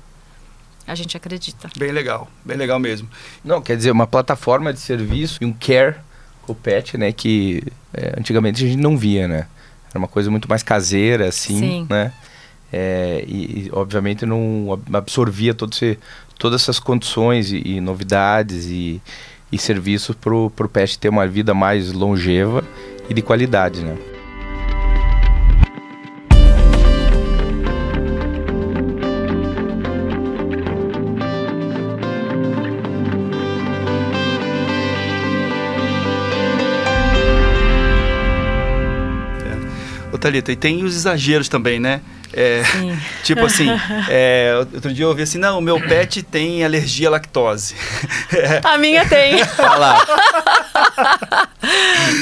a gente acredita. Bem legal, bem legal mesmo. Não, quer dizer, uma plataforma de serviço e um care com o pet, né? Que é, antigamente a gente não via, né? Era uma coisa muito mais caseira, assim, Sim. né? É, e, e, obviamente não absorvia todo esse, todas essas condições e, e novidades e, e serviços para o pet ter uma vida mais longeva e de qualidade, né? Thalita, e tem os exageros também, né? É, tipo assim, é, outro dia eu ouvi assim, não, o meu pet tem alergia à lactose. A minha tem. Fala.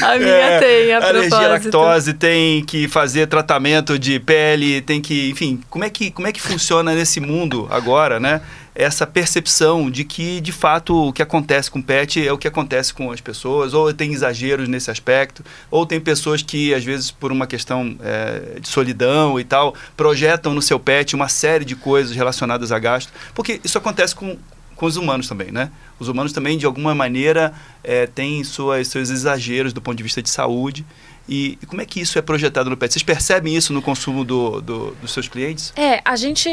a minha é, tem, a Alergia à lactose, tem que fazer tratamento de pele, tem que, enfim, como é que, como é que funciona nesse mundo agora, né? Essa percepção de que, de fato, o que acontece com o pet é o que acontece com as pessoas, ou tem exageros nesse aspecto, ou tem pessoas que, às vezes, por uma questão é, de solidão e tal, projetam no seu pet uma série de coisas relacionadas a gasto, porque isso acontece com, com os humanos também, né? Os humanos também, de alguma maneira, é, têm suas, seus exageros do ponto de vista de saúde. E, e, como é que isso é projetado no pet? Vocês percebem isso no consumo do, do, dos seus clientes? É, a gente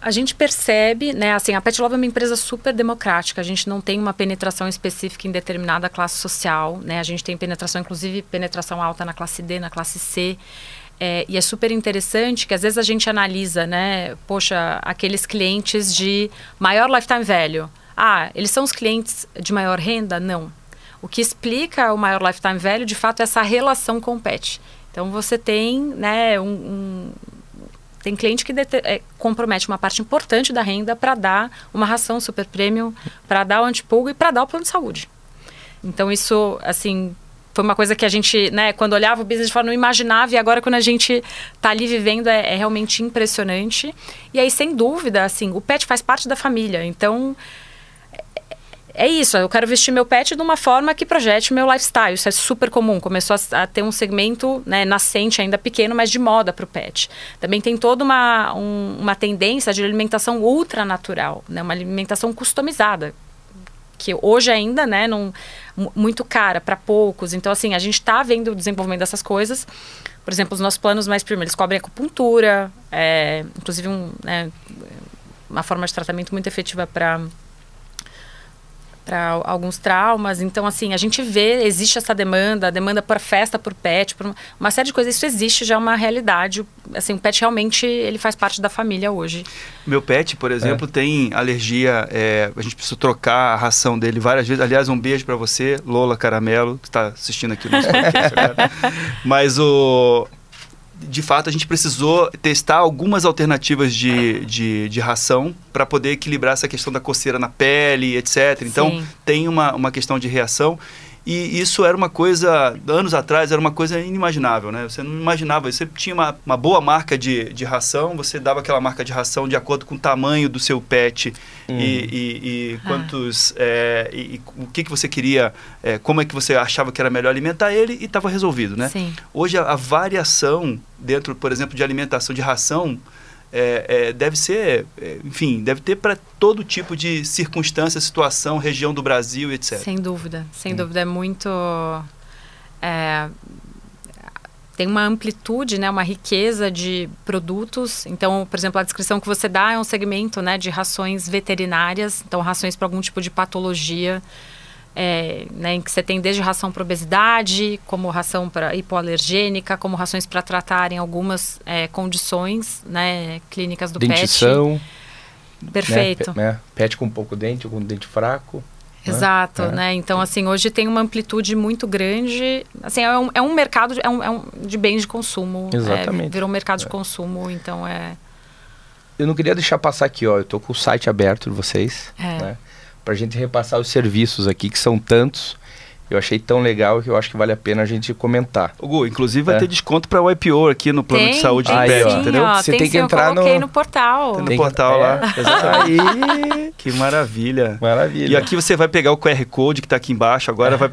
a gente percebe, né, assim, a Pet Love é uma empresa super democrática. A gente não tem uma penetração específica em determinada classe social, né? A gente tem penetração, inclusive penetração alta na classe D, na classe C. É, e é super interessante que às vezes a gente analisa, né, poxa, aqueles clientes de maior lifetime value. Ah, eles são os clientes de maior renda? Não. O que explica o maior lifetime value, de fato, é essa relação com o pet. Então você tem, né, um, um tem cliente que é, compromete uma parte importante da renda para dar uma ração super premium, para dar o antipulgo e para dar o plano de saúde. Então, isso, assim, foi uma coisa que a gente, né, quando olhava o business de não imaginava, e agora quando a gente está ali vivendo é, é, realmente impressionante. E aí, sem dúvida, assim, o pet faz parte da família. Então, é isso, eu quero vestir meu pet de uma forma que projete meu lifestyle. Isso é super comum. Começou a, a ter um segmento né, nascente, ainda pequeno, mas de moda para o pet. Também tem toda uma, um, uma tendência de alimentação ultra natural, né, uma alimentação customizada. Que hoje ainda, né, não, muito cara para poucos. Então, assim, a gente está vendo o desenvolvimento dessas coisas. Por exemplo, os nossos planos mais primeiros cobrem acupuntura, é, inclusive um, né, uma forma de tratamento muito efetiva para para alguns traumas. Então, assim, a gente vê, existe essa demanda, a demanda por festa, por pet, por uma série de coisas. Isso existe, já é uma realidade. Assim, o pet realmente, ele faz parte da família hoje. Meu pet, por exemplo, é. tem alergia, é, a gente precisa trocar a ração dele várias vezes. Aliás, um beijo para você, Lola Caramelo, que está assistindo aqui no nosso podcast. Mas o de fato, a gente precisou testar algumas alternativas de, de, de ração para poder equilibrar essa questão da coceira na pele, etc. Então, Sim. tem uma, uma questão de reação. E isso era uma coisa, anos atrás, era uma coisa inimaginável, né? Você não imaginava, você tinha uma, uma boa marca de, de ração, você dava aquela marca de ração de acordo com o tamanho do seu pet hum. e, e, e, ah. quantos. É, e, e, o que, que você queria, é, como é que você achava que era melhor alimentar ele e estava resolvido, né? Sim. Hoje a, a variação dentro, por exemplo, de alimentação de ração é, é, deve ser, é, enfim, deve ter para todo tipo de circunstância, situação, região do Brasil, etc. Sem dúvida, sem hum. dúvida. É muito. É, tem uma amplitude, né, uma riqueza de produtos. Então, por exemplo, a descrição que você dá é um segmento né, de rações veterinárias, então rações para algum tipo de patologia é, né, em que você tem desde ração para obesidade, como ração para hipoalergênica, como rações para tratarem algumas é, condições né, clínicas do Dentição, pet. Perfeito. Né, né, pet com pouco dente, com dente fraco. Né? Exato, né? né? Então, assim, hoje tem uma amplitude muito grande. Assim, é um, é um mercado, de, é um, é um de bens de consumo. É, Exatamente. É, virou um mercado de é. consumo, então é... Eu não queria deixar passar aqui, ó. Eu tô com o site aberto de vocês, é. né? Para a gente repassar os serviços aqui, que são tantos. Eu achei tão legal que eu acho que vale a pena a gente comentar. O Gu, inclusive vai É. ter desconto para o IPO aqui no plano Tem, de saúde tem pet, ó. entendeu? ó, Você tem, tem que sim, entrar eu coloquei no- no, portal. Tem no Tem que- portal lá. é. Exatamente. Aí, que maravilha. Maravilha. E aqui você vai pegar o QR Code que está aqui embaixo, agora vai...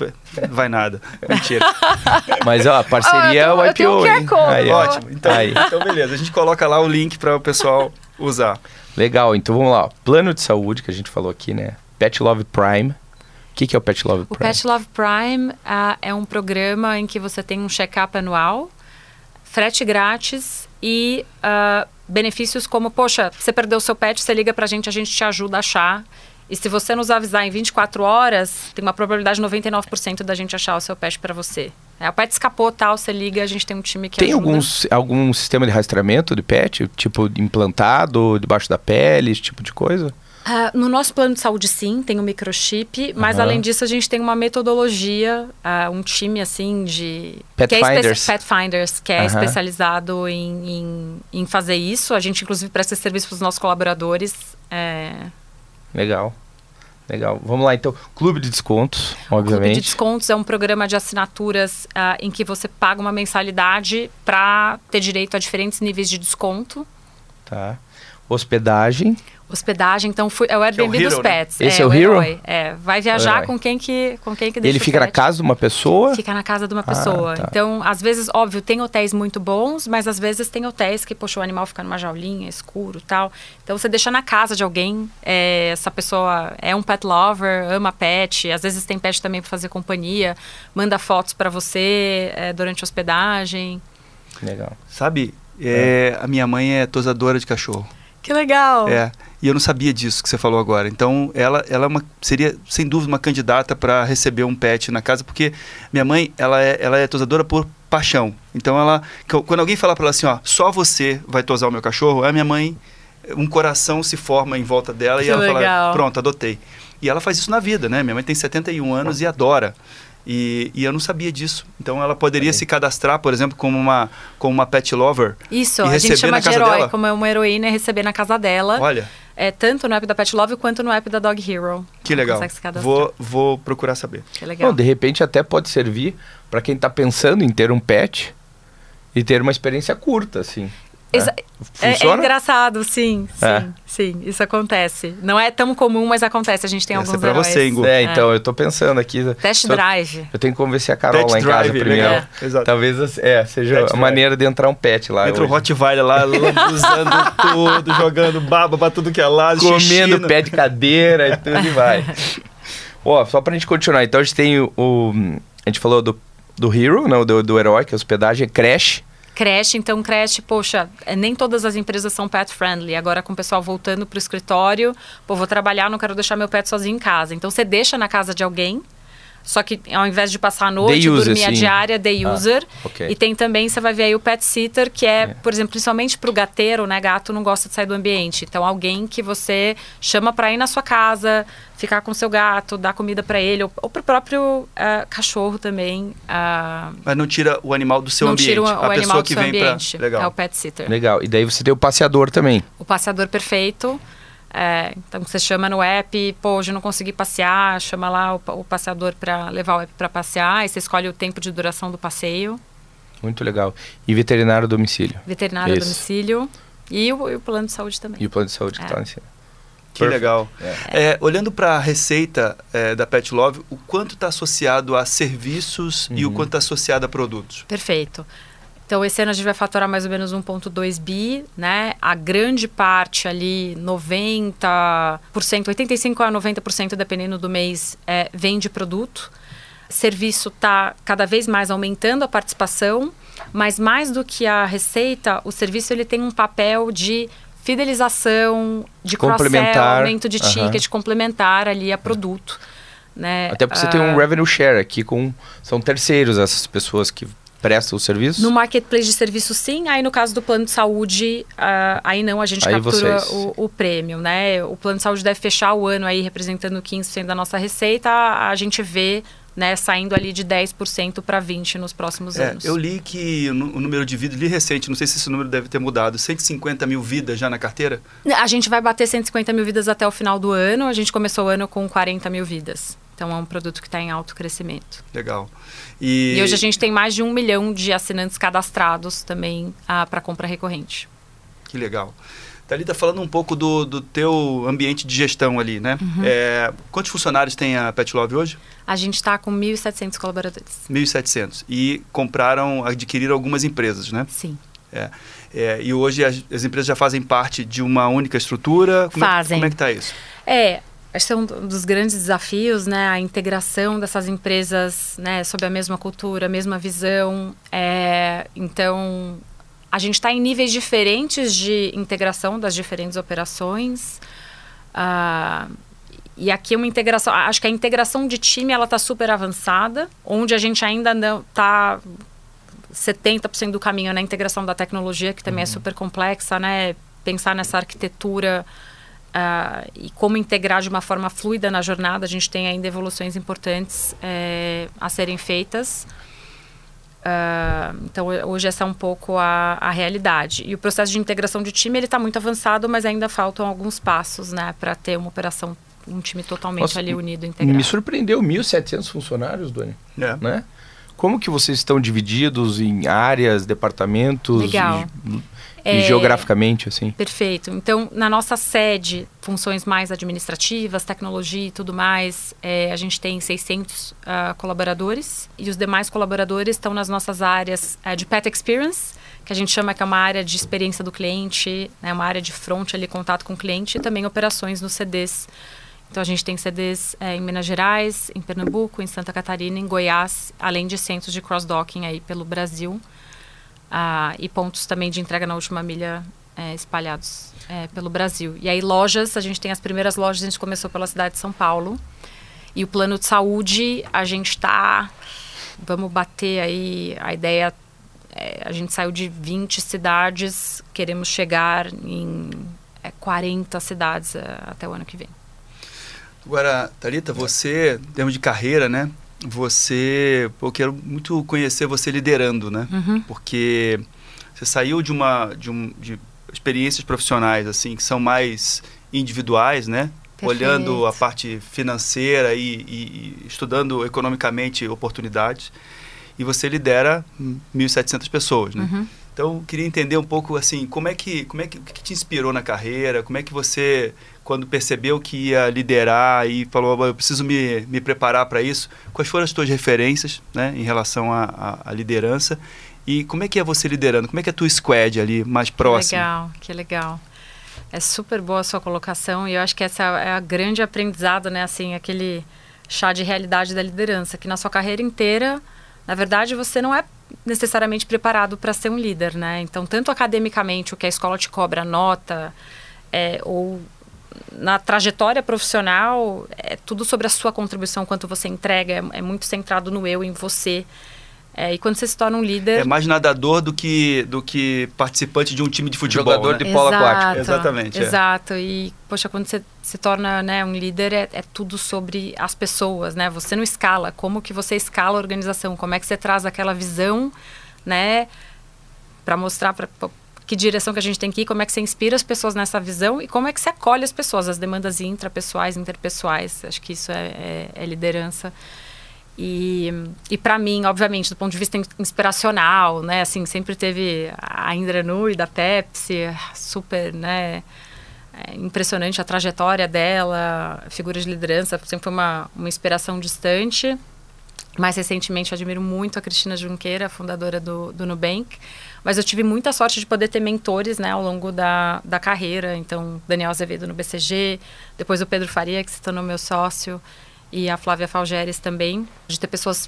Vai nada. Mentira. Mas ó, a parceria Ah, eu é o tenho- IPO. eu tenho um hein? QR Code, Aí. Ótimo. Então, Aí. então, beleza. A gente coloca lá o link para o pessoal usar. Legal, então vamos lá. Plano de saúde que a gente falou aqui, né? Pet Love Prime. O que, que é o Pet Love O Prime? Pet Love Prime ah, é um programa em que você tem um check-up anual, frete grátis e ah, benefícios como, poxa, você perdeu o seu pet, você liga pra gente, a gente te ajuda a achar. E se você nos avisar em 24 horas, tem uma probabilidade de 99% da gente achar o seu pet pra você. É, o pet escapou, tal, você liga, a gente tem um time que Tem ajuda. alguns, algum sistema de rastreamento de pet? Tipo, implantado, debaixo da pele, esse tipo de coisa? Ah, no nosso plano de saúde, sim, tem o microchip, mas Aham. além disso, a gente tem uma metodologia, ah, um time assim de. Pet que é Finders. Pet Finders, que é Aham. especializado em, em, em fazer isso. A gente, inclusive, presta esse serviço para os nossos colaboradores. É, Legal. Legal. Vamos lá, então. Clube de descontos, o Clube obviamente. de Descontos é um programa de assinaturas ah, em que você paga uma mensalidade para ter direito a diferentes níveis de desconto. Tá. Hospedagem. Hospedagem, então fui, é o Airbnb Hero, dos né? pets. Esse é o Hero? herói. É, vai viajar herói. com quem que com quem que deixa Ele o fica na casa de uma pessoa. Fica na casa de uma pessoa. tá. Então, às vezes, óbvio, tem hotéis muito bons, mas às vezes tem hotéis que, poxa, o animal fica numa jaulinha, escuro tal. Então, você deixa na casa de alguém. é, essa pessoa é um pet lover, ama pet. Às vezes tem pet também para fazer companhia. Manda fotos para você é, durante a hospedagem. Legal. Sabe, é, a minha mãe é tosadora de cachorro. Que legal! É. E eu não sabia disso que você falou agora. Então, ela, ela é uma, seria, sem dúvida, uma candidata para receber um pet na casa, porque minha mãe, ela é, ela é tosadora por paixão. Então, ela, quando alguém falar para ela assim, ó, só você vai tosar o meu cachorro, a minha mãe, um coração se forma em volta dela e Que ela fala, legal. pronto, adotei. E ela faz isso na vida, né? Minha mãe tem 71 anos e adora. E, e eu não sabia disso. Então, ela poderia se cadastrar, por exemplo, como uma, como uma pet lover. Isso, E a gente chama de herói, dela? como é uma heroína e receber na casa dela. Olha, É, tanto no app da Pet Love quanto no app da Dog Hero. que legal. Vou, vou procurar saber. Que legal. Bom, de repente até pode servir para quem está pensando em ter um pet e ter uma experiência curta, assim. Exa- né? É, é Funciona? engraçado, sim, sim, É. sim, isso acontece. Não é tão comum, mas acontece. A gente tem Essa alguns é pra heróis. você, Ingo. É, então, eu tô pensando aqui. Test Só- drive. Eu tenho que convencer a Carol Pet lá em casa drive, primeiro. legal. Exato. Talvez é, seja Pet a drive. maneira de entrar um pet lá. Entra o. Rottweiler lá, lambuzando tudo, jogando baba pra tudo que é lado, Comendo xixi no- pé de cadeira e tudo e vai. Ó, só pra gente continuar. Então a gente tem o. o- a gente falou do, do Hero, não, do, do herói, que é hospedagem, Crash. Creche, então creche, poxa, nem todas as empresas são pet friendly. Agora com o pessoal voltando pro escritório, pô, vou trabalhar, não quero deixar meu pet sozinho em casa. Então você deixa na casa de alguém. Só que ao invés de passar a noite, user, dormir a sim. diária, day Ah, user. ok. E tem também, você vai ver aí o pet sitter, que é, por exemplo, principalmente pro gateiro, né? Gato não gosta de sair do ambiente. Então, alguém que você chama para ir na sua casa, ficar com seu gato, dar comida para ele, ou, ou pro próprio ah, cachorro também. ah, Mas não tira o animal do seu não ambiente. tira o, o a pessoa animal do que seu vem ambiente. pra. Legal. É o pet sitter. Legal. E daí você tem o passeador também. O passeador perfeito. É, então você chama no app, pô, hoje não consegui passear, chama lá o, o passeador para levar o app para passear, e você escolhe o tempo de duração do passeio, Muito legal. E veterinário a domicílio. veterinário a Isso. domicílio e o, e o plano de saúde também. E o plano de saúde que É. tá em cima. Que Perfeito. legal. É, olhando para a receita é, da Pet Love, o quanto está associado a serviços e o Uhum. quanto está associado a produtos? Perfeito. Então, esse ano a gente vai faturar mais ou menos 1,2 bi, né? A grande parte ali, 90%, 85% a 90%, dependendo do mês, é, vem de produto. Serviço está cada vez mais aumentando a participação, mas mais do que a receita, o serviço ele tem um papel de fidelização, de cross-sell, aumento de ticket, complementar ali a produto. Né? Até porque você tem Ah, um revenue share aqui com. São terceiros essas pessoas que prestam o serviço. No marketplace de serviço, sim. Aí, no caso do plano de saúde, ah, aí não, a gente Aí captura o, o prêmio, né? O plano de saúde deve fechar o ano aí representando 15% da nossa receita. A, gente vê né, saindo ali de 10% para 20% nos próximos É, anos. eu li que o número de vidas, li recente, não sei se esse número deve ter mudado, 150 mil vidas já na carteira? A gente vai bater 150 mil vidas até o final do ano. A gente começou o ano com 40 mil vidas. Então é um produto que está em alto crescimento. Legal. E, E hoje a gente tem mais de um milhão de assinantes cadastrados também ah, para compra recorrente. Que legal. Thalita, falando um pouco do, do teu ambiente de gestão ali, né? Uhum. É, quantos funcionários tem a Pet Love hoje? A gente está com 1.700 colaboradores. 1.700. E compraram, adquiriram algumas empresas, né? Sim. É, é, e hoje as, as empresas já fazem parte de uma única estrutura? Como Fazem. É, como é que está isso? É, acho que é um dos grandes desafios, né? A integração dessas empresas, né? Sob a mesma cultura, a mesma visão. É, então, a gente está em níveis diferentes de integração das diferentes operações. Ah, e aqui é uma integração, acho que a integração de time ela está super avançada, onde a gente ainda não está 70% do caminho na integração da tecnologia, que também é super complexa, né? Pensar nessa arquitetura ah, e como integrar de uma forma fluida na jornada, a gente tem ainda evoluções importantes eh, a serem feitas. Ah, então hoje essa é um pouco a, a realidade e o processo de integração de time ele está muito avançado mas ainda faltam alguns passos né para ter uma operação um time totalmente Nossa, ali unido integrado Me surpreendeu 1.700 funcionários, Doni. É. Né? Como que vocês estão divididos em áreas, departamentos Legal. e, e É, geograficamente, assim? Perfeito. Então, na nossa sede, funções mais administrativas, tecnologia e tudo mais, é, a gente tem 600 ah, colaboradores e os demais colaboradores estão nas nossas áreas ah, de Pet Experience, que a gente chama que é uma área de experiência do cliente, né, uma área de front ali, contato com o cliente e também operações nos CDs. Então, a gente tem CDs é, em Minas Gerais, em Pernambuco, em Santa Catarina, em Goiás, além de centros de cross-docking aí pelo Brasil. Ah, e pontos também de entrega na última milha é, espalhados é, pelo Brasil. E aí lojas, a gente tem as primeiras lojas, a gente começou pela cidade de São Paulo. E o plano de saúde, a gente está, vamos bater aí a ideia, é, a gente saiu de 20 cidades, queremos chegar em é, 40 cidades é, até o ano que vem. Agora, Thalita, você, em termos de carreira, né? Você, eu quero muito conhecer você liderando, né? Uhum. Porque você saiu de uma de, um, de experiências profissionais assim que são mais individuais, né? Perfeito. Olhando a parte financeira e, e- e estudando economicamente oportunidades. E você lidera 1.700 pessoas, né? Uhum. Então, eu queria entender um pouco assim, como é que, como é que, o que te inspirou na carreira? Como é que você, quando percebeu que ia liderar e falou, "Ah, eu preciso me, me preparar para isso, quais foram as tuas referências, né, em relação à à- à liderança? E como é que é você liderando? Como é que é a tua squad ali mais próxima? Legal, que legal. É super boa a sua colocação e eu acho que essa é a grande aprendizado, né? Assim, aquele chá de realidade da liderança, que na sua carreira inteira, na verdade, você não é necessariamente preparado para ser um líder, né? Então, tanto academicamente, o que a escola te cobra, nota, é, ou na trajetória profissional, é tudo sobre a sua contribuição, quanto você entrega, é, é muito centrado no eu, em você. É, e quando você se torna um líder... É mais nadador do que, do que participante de um time de futebol, Jogador né? de polo aquático. Exatamente, é. Exato. E, poxa, quando você se torna né, um líder, é, é tudo sobre as pessoas, né? Você não escala. Como que você escala a organização? Como é que você traz aquela visão, né? Para mostrar para que direção que a gente tem que ir, como é que você inspira as pessoas nessa visão e como é que você acolhe as pessoas, as demandas intrapessoais, interpessoais. Acho que isso é, é- é liderança. E, e para mim, obviamente, do ponto de vista in- inspiracional, né? Assim, sempre teve a Indra Nui da Pepsi, super, né? é, impressionante a trajetória dela, figura de liderança, sempre foi uma, uma inspiração distante. Mais recentemente, admiro muito a Cristina Junqueira, fundadora do, do Nubank. Mas eu tive muita sorte de poder ter mentores né, ao longo da, da carreira. Então, Daniel Azevedo no BCG, depois o Pedro Faria, que se tornou meu sócio, e a Flávia Falgeres também. De ter pessoas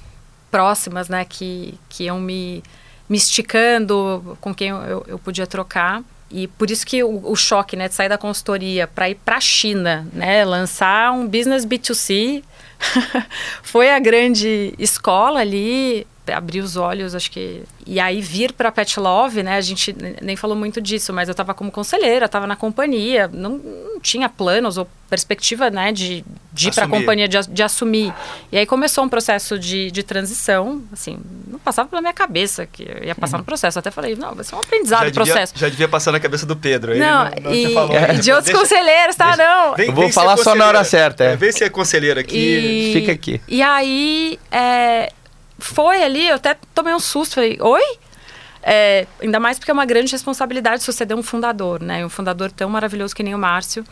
próximas né, que, que iam me, me esticando, com quem eu, eu, podia trocar. E por isso que o, o choque né, de sair da consultoria para ir para a China, né, lançar um business B2C, foi a grande escola ali, abrir os olhos, acho que. E aí vir para Pet Love, né? A gente nem falou muito disso, mas eu estava como conselheira, estava na companhia, não, não tinha planos ou perspectiva, né, de, de ir para a companhia, de, de, assumir. E aí começou um processo de, de transição, assim, não passava pela minha cabeça que eu ia passar uhum. no processo. Até falei, não, vai ser um aprendizado já processo. Já devia passar na cabeça do Pedro. Aí não, não, não e, falou, é. de outros deixa, conselheiros, tá? Deixa, não. Vem, vou falar só na hora certa. É. Vem ser conselheiro aqui. E, Fica aqui. E aí, é, foi ali, eu até tomei um susto, falei, oi? É, ainda mais porque é uma grande responsabilidade suceder um fundador, né? Um fundador tão maravilhoso que nem o Márcio.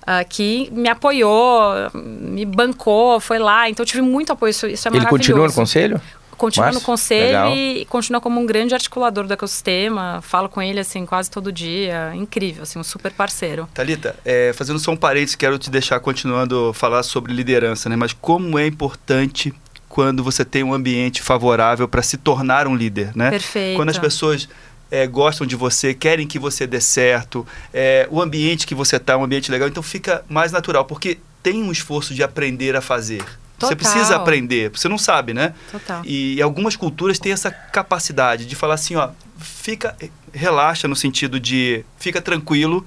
Uh, que me apoiou, me bancou, foi lá. Então eu tive muito apoio. Isso, isso é Ele continua no conselho? Continua Márcio? no conselho Legal. e continua como um grande articulador do ecossistema. Falo com ele assim quase todo dia. Incrível, assim, um super parceiro. Talita, é, fazendo só um parênteses, quero te deixar continuando a falar sobre liderança, né? Mas como é importante quando você tem um ambiente favorável para se tornar um líder, né? Perfeito. Quando as pessoas é, gostam de você, querem que você dê certo, é, o ambiente que você está é um ambiente legal, então fica mais natural, porque tem um esforço de aprender a fazer. Total. Você precisa aprender, você não sabe, né? Total. E, algumas culturas têm essa capacidade de falar assim, ó, fica, relaxa no sentido de fica tranquilo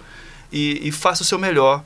e, e faça o seu melhor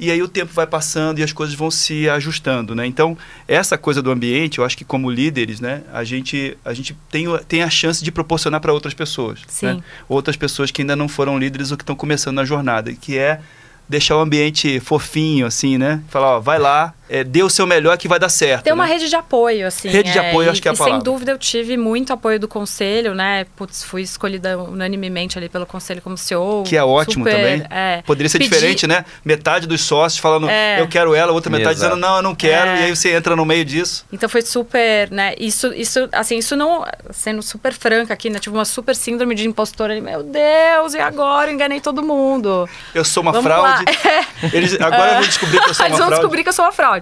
e aí o tempo vai passando e as coisas vão se ajustando, né? Então, essa coisa do ambiente, eu acho que como líderes, né, a gente, a gente tem, tem a chance de proporcionar para outras pessoas. Sim. Né? Outras pessoas que ainda não foram líderes ou que estão começando na jornada, que é deixar o ambiente fofinho, assim, né? Falar, ó, vai lá, é, dê o seu melhor que vai dar certo. Tem né? uma rede de apoio, assim. Rede é, de apoio, acho que é a e palavra. sem dúvida eu tive muito apoio do conselho, né? Putz, fui escolhida unanimemente ali pelo conselho como CEO. Que é ótimo super, também. É, Poderia ser pedi... diferente, né? Metade dos sócios falando, é. eu quero ela, outra metade Exato. dizendo, não, eu não quero. É. E aí você entra no meio disso. Então foi super, né? Isso, isso, assim, isso não, sendo super franca aqui, né? Tive uma super síndrome de impostora ali. Meu Deus, e agora? Enganei todo mundo. Eu sou uma Vamos fraude. Eles, agora eu vou descobrir que eu sou uma Eles vão fraude. descobrir que eu sou uma fraude.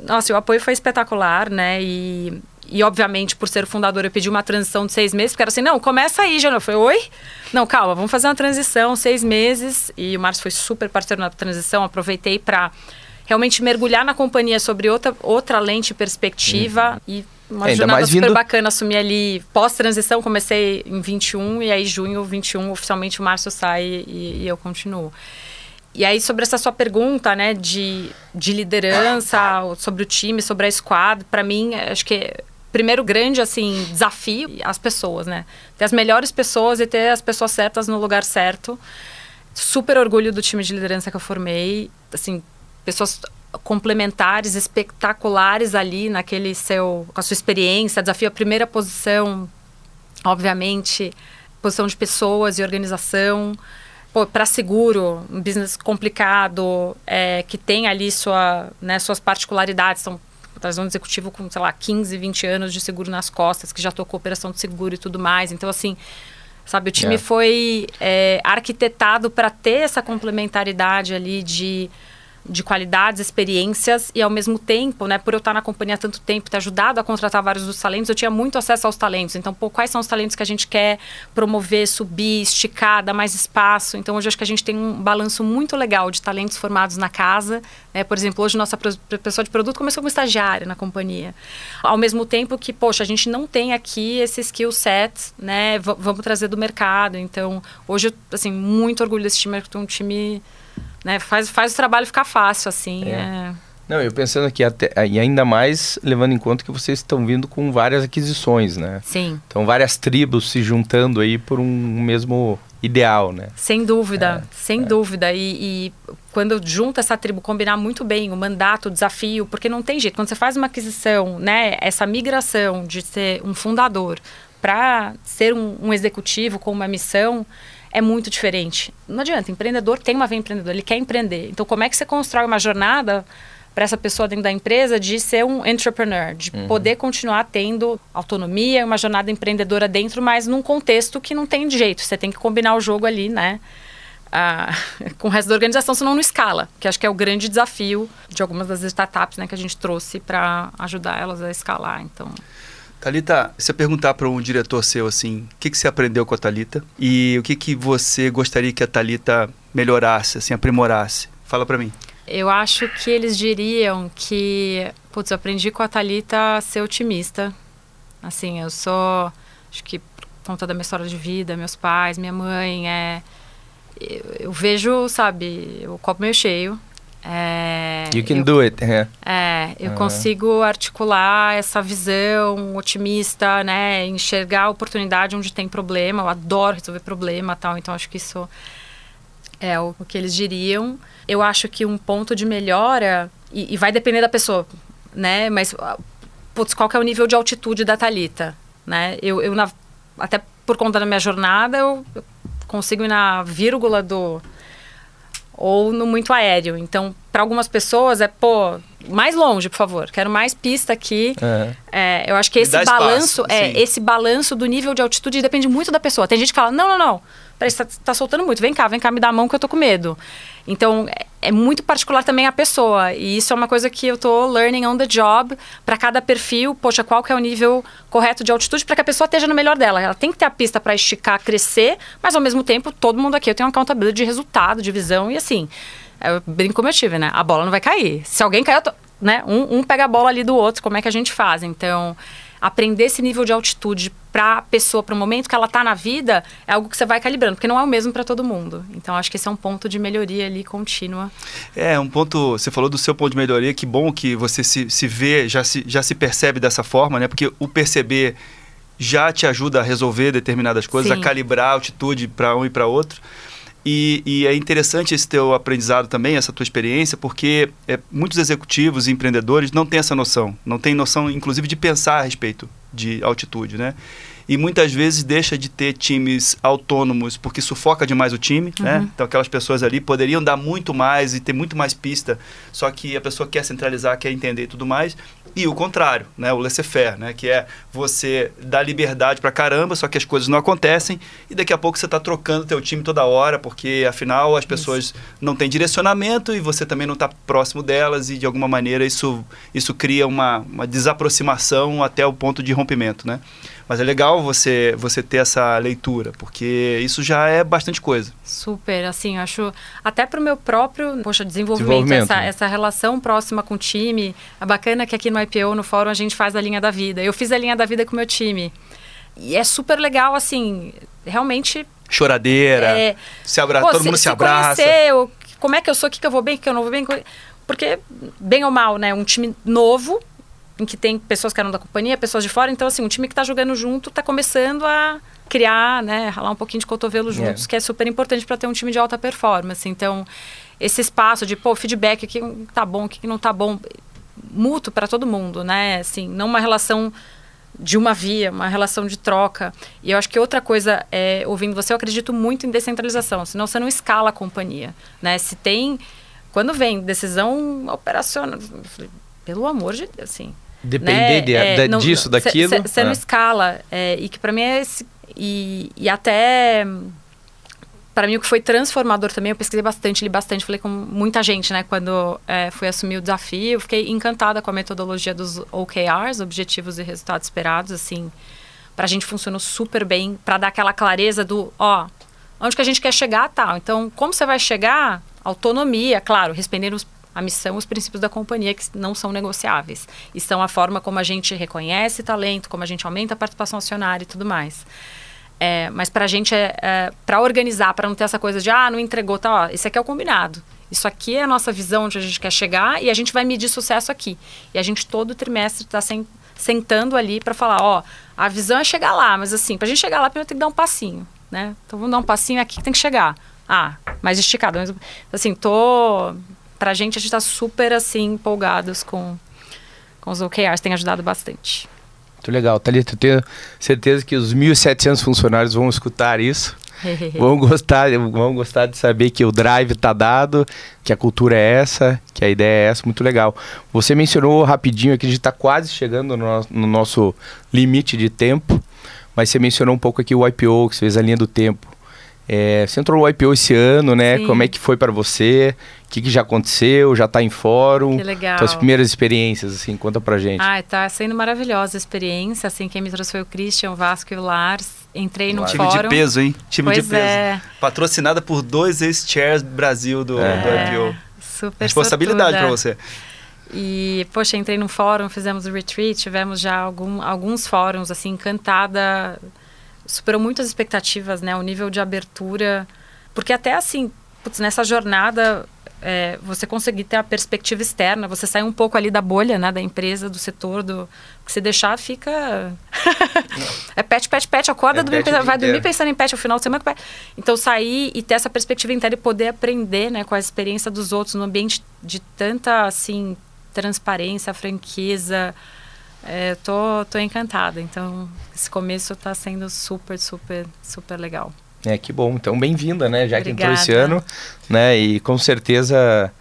Nossa, o apoio foi espetacular, né? E, e obviamente, por ser fundador, eu pedi uma transição de seis meses, porque era assim, não, começa aí, já Eu falei, oi? Não, calma, vamos fazer uma transição, seis meses. E o Márcio foi super parceiro na transição, aproveitei para realmente mergulhar na companhia sobre outra, outra lente perspectiva uhum. e uma é, jornada super vindo... bacana, assumi ali pós-transição, comecei em 21 e aí junho 21 oficialmente o Márcio sai e, e eu continuo. E aí, sobre essa sua pergunta, né, de, de liderança, sobre o time, sobre a squad, para mim, acho que primeiro grande, assim, desafio, as pessoas, né? Ter as melhores pessoas e ter as pessoas certas no lugar certo. Super orgulho do time de liderança que eu formei, assim, pessoas complementares, espetaculares ali naquele seu, com a sua experiência, desafio a primeira posição, obviamente, posição de pessoas e organização, para seguro, um business complicado, é, que tem ali sua, né, suas particularidades, são trazer um executivo com, sei lá, 15, 20 anos de seguro nas costas, que já tocou operação de seguro e tudo mais. Então, assim, sabe, o time é. foi é, arquitetado para ter essa complementaridade ali de de qualidades, experiências e ao mesmo tempo, né, por eu estar na companhia há tanto tempo, ter ajudado a contratar vários dos talentos, eu tinha muito acesso aos talentos. Então, pô, quais são os talentos que a gente quer promover, subir, esticar, dar mais espaço? Então, hoje acho que a gente tem um balanço muito legal de talentos formados na casa. Né? Por exemplo, hoje nossa pessoa de produto começou como estagiária na companhia. Ao mesmo tempo que, poxa, a gente não tem aqui esse skill set, né? V vamos trazer do mercado. Então, hoje, assim, muito orgulho desse time, é um time né? Faz, faz o trabalho ficar fácil, assim. É. é... Não, eu pensando aqui, até, e ainda mais levando em conta que vocês estão vindo com várias aquisições, né? Sim. Então, várias tribos se juntando aí por um mesmo ideal, né? Sem dúvida, é, sem é. dúvida. E, e, quando junta essa tribo, combinar muito bem o mandato, o desafio, porque não tem jeito. Quando você faz uma aquisição, né? Essa migração de ser um fundador para ser um, um executivo com uma missão é muito diferente. Não adianta, empreendedor tem uma veia empreendedor, ele quer empreender. Então, como é que você constrói uma jornada para essa pessoa dentro da empresa de ser um entrepreneur, de uhum. poder continuar tendo autonomia, uma jornada empreendedora dentro, mas num contexto que não tem jeito. Você tem que combinar o jogo ali, né? Ah, com o resto da organização, senão não escala, que acho que é o grande desafio de algumas das startups né, que a gente trouxe para ajudar elas a escalar. Então. Talita, se eu perguntar para um diretor seu assim, o que, que você aprendeu com a Talita e o que, que você gostaria que a Talita melhorasse, assim, aprimorasse? Fala para mim. Eu acho que eles diriam que, putz, eu aprendi com a Talita a ser otimista. Assim, eu sou, acho que por conta da minha história de vida, meus pais, minha mãe, é eu, eu vejo, sabe, o copo meio cheio. É, You can eu, do it. É. É, eu Ah. consigo articular essa visão otimista, né? Enxergar a oportunidade onde tem problema. Eu adoro resolver problema tal. Então, acho que isso é o, o que eles diriam. Eu acho que um ponto de melhora, e, e vai depender da pessoa, né? Mas, ah, putz, qual que é o nível de altitude da Thalita, né? Eu, eu na- até por conta da minha jornada, eu, eu consigo ir na vírgula do ou no muito aéreo. Então, para algumas pessoas é, pô, mais longe, por favor. Quero mais pista aqui. Aham. É, eu acho que esse dá espaço, balanço, é, sim. esse balanço do nível de altitude depende muito da pessoa. Tem gente que fala, não, não, não. Peraí, você tá, tá soltando muito. Vem cá, vem cá, me dá a mão que eu tô com medo. Então, é, é muito particular também a pessoa. E isso é uma coisa que eu tô learning on the job. Para cada perfil, poxa, qual que é o nível correto de altitude para que a pessoa esteja no melhor dela. Ela tem que ter a pista para esticar, crescer, mas ao mesmo tempo, todo mundo aqui eu tenho uma accountability de resultado, de visão e assim. Eu brinco como eu tive, né? A bola não vai cair. Se alguém cair, tô- né? Um, um pega a bola ali do outro, como é que a gente faz? Então, aprender esse nível de altitude para a pessoa, para o momento que ela está na vida, é algo que você vai calibrando, porque não é o mesmo para todo mundo. Então, acho que esse é um ponto de melhoria ali contínua. É, um ponto. Você falou do seu ponto de melhoria, que bom que você se, se vê, já se, já se percebe dessa forma, né? Porque o perceber já te ajuda a resolver determinadas coisas, Sim. a calibrar a altitude para um e para outro. E, e é interessante esse teu aprendizado também, essa tua experiência, porque é, muitos executivos e empreendedores não têm essa noção, não têm noção, inclusive, de pensar a respeito de altitude, né? E muitas vezes deixa de ter times autônomos porque sufoca demais o time, né? Então aquelas pessoas ali poderiam dar muito mais e ter muito mais pista, só que a pessoa quer centralizar, quer entender e tudo mais. E o contrário, né? O laissez-faire, né? Que é você dar liberdade pra caramba, só que as coisas não acontecem e daqui a pouco você está trocando teu time toda hora, porque afinal as pessoas não têm direcionamento e você também não está próximo delas e de alguma maneira isso, isso cria uma, uma desaproximação até o ponto de rompimento, né? Mas é legal você, você ter essa leitura, porque isso já é bastante coisa. Super, assim, eu acho até para o meu próprio, poxa, desenvolvimento, Desenvolvimento, essa, né? essa relação próxima com o time. É bacana que aqui no IPO, no fórum, a gente faz a linha da vida. Eu fiz a linha da vida com o meu time. E é super legal, assim, realmente. Choradeira, é, se abra... pô, todo mundo se, abraça. Conhecer, o- como é que eu sou, o que, que eu vou bem, o que eu não vou bem. Porque, bem ou mal, né? Um time novo, em que tem pessoas que eram da companhia, pessoas de fora. Então, assim, um time que está jogando junto está começando a criar, né? Ralar um pouquinho de cotovelo juntos, que é super importante para ter um time de alta performance. Então, esse espaço de, pô, feedback, o que tá bom, o que não tá bom, mútuo para todo mundo, né? Assim, não uma relação de uma via, uma relação de troca. E eu acho que outra coisa, é, ouvindo você, eu acredito muito em descentralização, senão você não escala a companhia, né? Se tem, quando vem decisão operacional, eu falei, pelo amor de Deus, assim, Depender né? de- É, da- não- disso, daquilo. cê- Você não Ah. escala. é, e que para mim é esse. E, e até. Para mim, o que foi transformador também, eu pesquisei bastante, li bastante, falei com muita gente, né? Quando é, fui assumir o desafio, eu fiquei encantada com a metodologia dos OKRs, Objetivos e Resultados Esperados, assim. Pra gente funcionou super bem, para dar aquela clareza do, ó, onde que a gente quer chegar, tal. Então, como você vai chegar? Autonomia, claro, respondendo os a missão os princípios da companhia que não são negociáveis. E são a forma como a gente reconhece talento, como a gente aumenta a participação acionária e tudo mais. É, mas para a gente, é, é, para organizar, para não ter essa coisa de, ah, não entregou, tá, ó, esse aqui é o combinado. Isso aqui é a nossa visão onde a gente quer chegar e a gente vai medir sucesso aqui. E a gente todo trimestre está sen sentando ali para falar, ó, a visão é chegar lá, mas assim, para a gente chegar lá, primeiro tem que dar um passinho, né? Então vamos dar um passinho aqui que tem que chegar. Ah, mais esticado. Mas, assim, tô pra gente, a gente tá super, assim, empolgados com, com os OKRs. Tem ajudado bastante. Muito legal. Thalita, eu tenho certeza que os 1.700 funcionários vão escutar isso. vão, gostar, vão gostar de saber que o drive está dado, que a cultura é essa, que a ideia é essa. Muito legal. Você mencionou rapidinho aqui, a gente está quase chegando no, nosso- no nosso limite de tempo, mas você mencionou um pouco aqui o IPO, que você fez a linha do tempo. É, você entrou no IPO esse ano, né? Sim. Como é que foi para você? O que, que já aconteceu? Já está em fórum? Que legal. Suas primeiras experiências, assim, conta pra gente. Ai, tá sendo maravilhosa a experiência. Assim, quem me trouxe foi o Christian, o Vasco e o Lars. Entrei num Claro. Time fórum. de peso, hein? Time Pois de peso. é. Patrocinada por dois ex-chairs Brasil do, É. do IPO. Super Responsabilidade para você. E, poxa, entrei num fórum, fizemos o retreat, tivemos já algum, alguns fóruns, assim, encantada. Superou muitas expectativas, né? O nível de abertura. Porque até assim, putz, nessa jornada, é, você conseguir ter a perspectiva externa, você sair um pouco ali da bolha, né, da empresa, do setor, do que se deixar fica é pet, pet, pet, acorda, É dormir, pet vai dormir pensando em pet ao final de semana. Então sair e ter essa perspectiva interna e poder aprender, né, com a experiência dos outros no ambiente de tanta assim transparência, franqueza. É, tô, tô encantada. Então, esse começo está sendo super, super, super legal. É, que bom. Então, bem-vinda, né? Já que entrou esse Obrigada. ano, né? E com certeza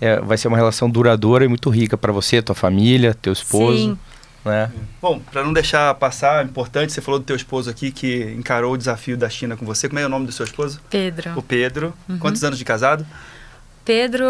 é, vai ser uma relação duradoura e muito rica para você, tua família, teu esposo, Sim. né? Bom, para não deixar passar, importante, você falou do teu esposo aqui que encarou o desafio da China com você. Como é o nome do seu esposo? Pedro. O Pedro. Uhum. Quantos anos de casado? Pedro,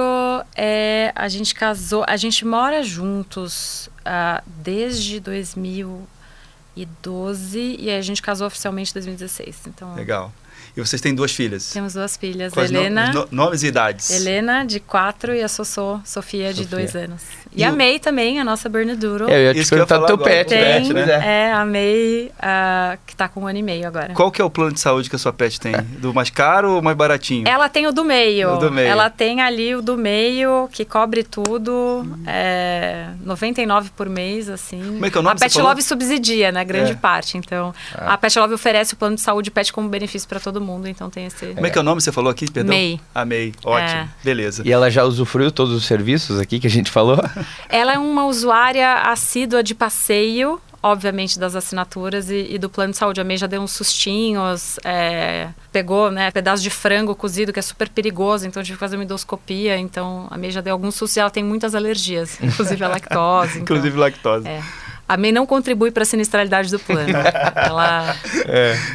é, a gente casou, a gente mora juntos ah, desde 2012 e a gente casou oficialmente em 2016. Então, Legal. E vocês têm duas filhas. temos duas filhas, Quais Helena, no- nomes e idades? Helena de quatro e a Sossô, Sofia de Sofia. dois anos. E, E a o- também, a nossa Bernedoodle. É, eu ia te Isso que eu ia perguntar do teu agora, pet, o né? Tem, Pois é. é, a May, ah, que tá com um ano e meio agora. Qual que é o plano de saúde que a sua pet tem? Do mais caro ou mais baratinho? Ela tem o do meio. O do meio. Ela tem ali o do meio, que cobre tudo. É, 99 por mês, assim. Como é que é o nome A que você Pet falou? Love subsidia, né? Grande É. parte. Então, Ah. a Pet Love oferece o plano de saúde pet como benefício para todo mundo. Então, tem esse... Como é que é o nome que você falou aqui, perdão? May. A May. Ótimo. É. Beleza. E ela já usufruiu todos os serviços aqui que a gente falou? Ela é uma usuária assídua de passeio, obviamente das assinaturas e, e do plano de saúde. A May já deu uns sustinhos, é, pegou né, pedaço de frango cozido, que é super perigoso, então tive que fazer uma endoscopia. Então a May já deu alguns sustos e ela tem muitas alergias, inclusive a lactose. então, Inclusive lactose. é. A May não contribui para a sinistralidade do plano. Ela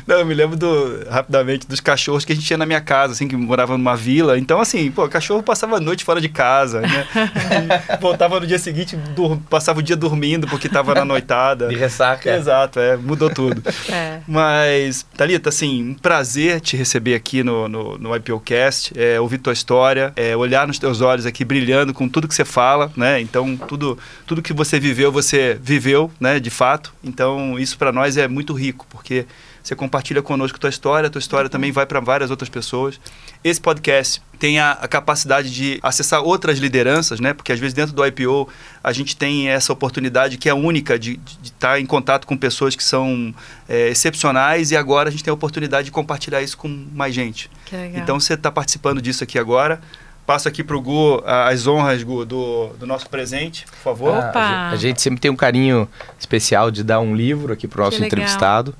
Não, eu me lembro do, rapidamente dos cachorros que a gente tinha na minha casa, assim, que morava numa vila. Então, assim, pô, o cachorro passava a noite fora de casa, né? Voltava no dia seguinte, dur- passava o dia dormindo porque tava na noitada. De ressaca. Exato, é, mudou tudo. é, Mas, Thalita, assim, um prazer te receber aqui no, no, no IPOcast, é, ouvir tua história, é, olhar nos teus olhos aqui brilhando com tudo que você fala, né? Então, tudo, tudo que você viveu, você viveu, né, de fato. Então, isso para nós é muito rico, porque você compartilha conosco tua história, tua história também vai para várias outras pessoas. Esse podcast tem a, a capacidade de acessar outras lideranças, né? Porque às vezes dentro do IPO a gente tem essa oportunidade que é única de estar em contato com pessoas que são é, excepcionais e agora a gente tem a oportunidade de compartilhar isso com mais gente. Então você está participando disso aqui agora. Passo aqui para o Gu as honras, Gu, do, do nosso presente, por favor. Ah, Opa! a, gente, sempre tem um carinho especial de dar um livro aqui pro nosso Que legal. entrevistado.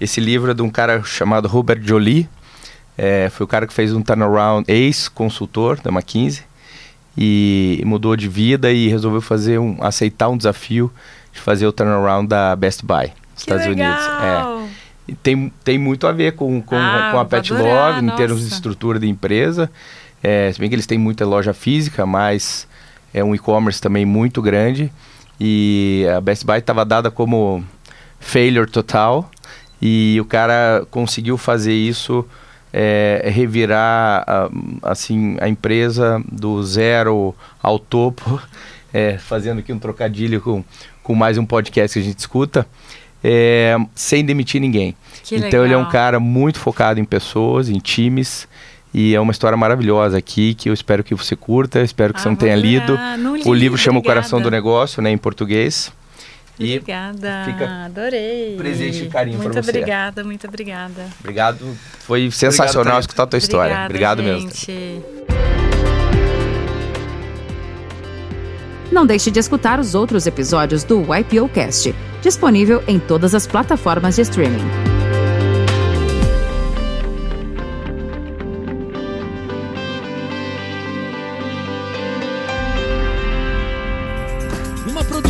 Esse livro é de um cara chamado Robert Jolie. É, foi o cara que fez um turnaround, ex-consultor da McKinsey. E mudou de vida e resolveu fazer um, aceitar um desafio de fazer o turnaround da Best Buy, nos que Estados Unidos. É. legal. E tem, tem muito a ver com, com, Ah, com a Pet Love, em termos de estrutura de empresa. É, se bem que eles têm muita loja física, mas é um e-commerce também muito grande. E a Best Buy estava dada como failure total. E o cara conseguiu fazer isso, é, revirar ah, assim, a empresa do zero ao topo, é, fazendo aqui um trocadilho com, com mais um podcast que a gente escuta, é, sem demitir ninguém. Que então ele é um legal. cara muito focado em pessoas, em times. E é uma história maravilhosa aqui que eu espero que você curta, espero que você Ah, não vou tenha lido. Não O li, livro chama O Coração do obrigada. Negócio, né, em português. E Obrigada, fica adorei. presente de carinho Muito você. obrigada, muito obrigada. obrigado, foi sensacional Thalita. escutar a tua história. Obrigada, Obrigado mesmo. gente. Não deixe de escutar os outros episódios do YPOcast, disponível em todas as plataformas de streaming.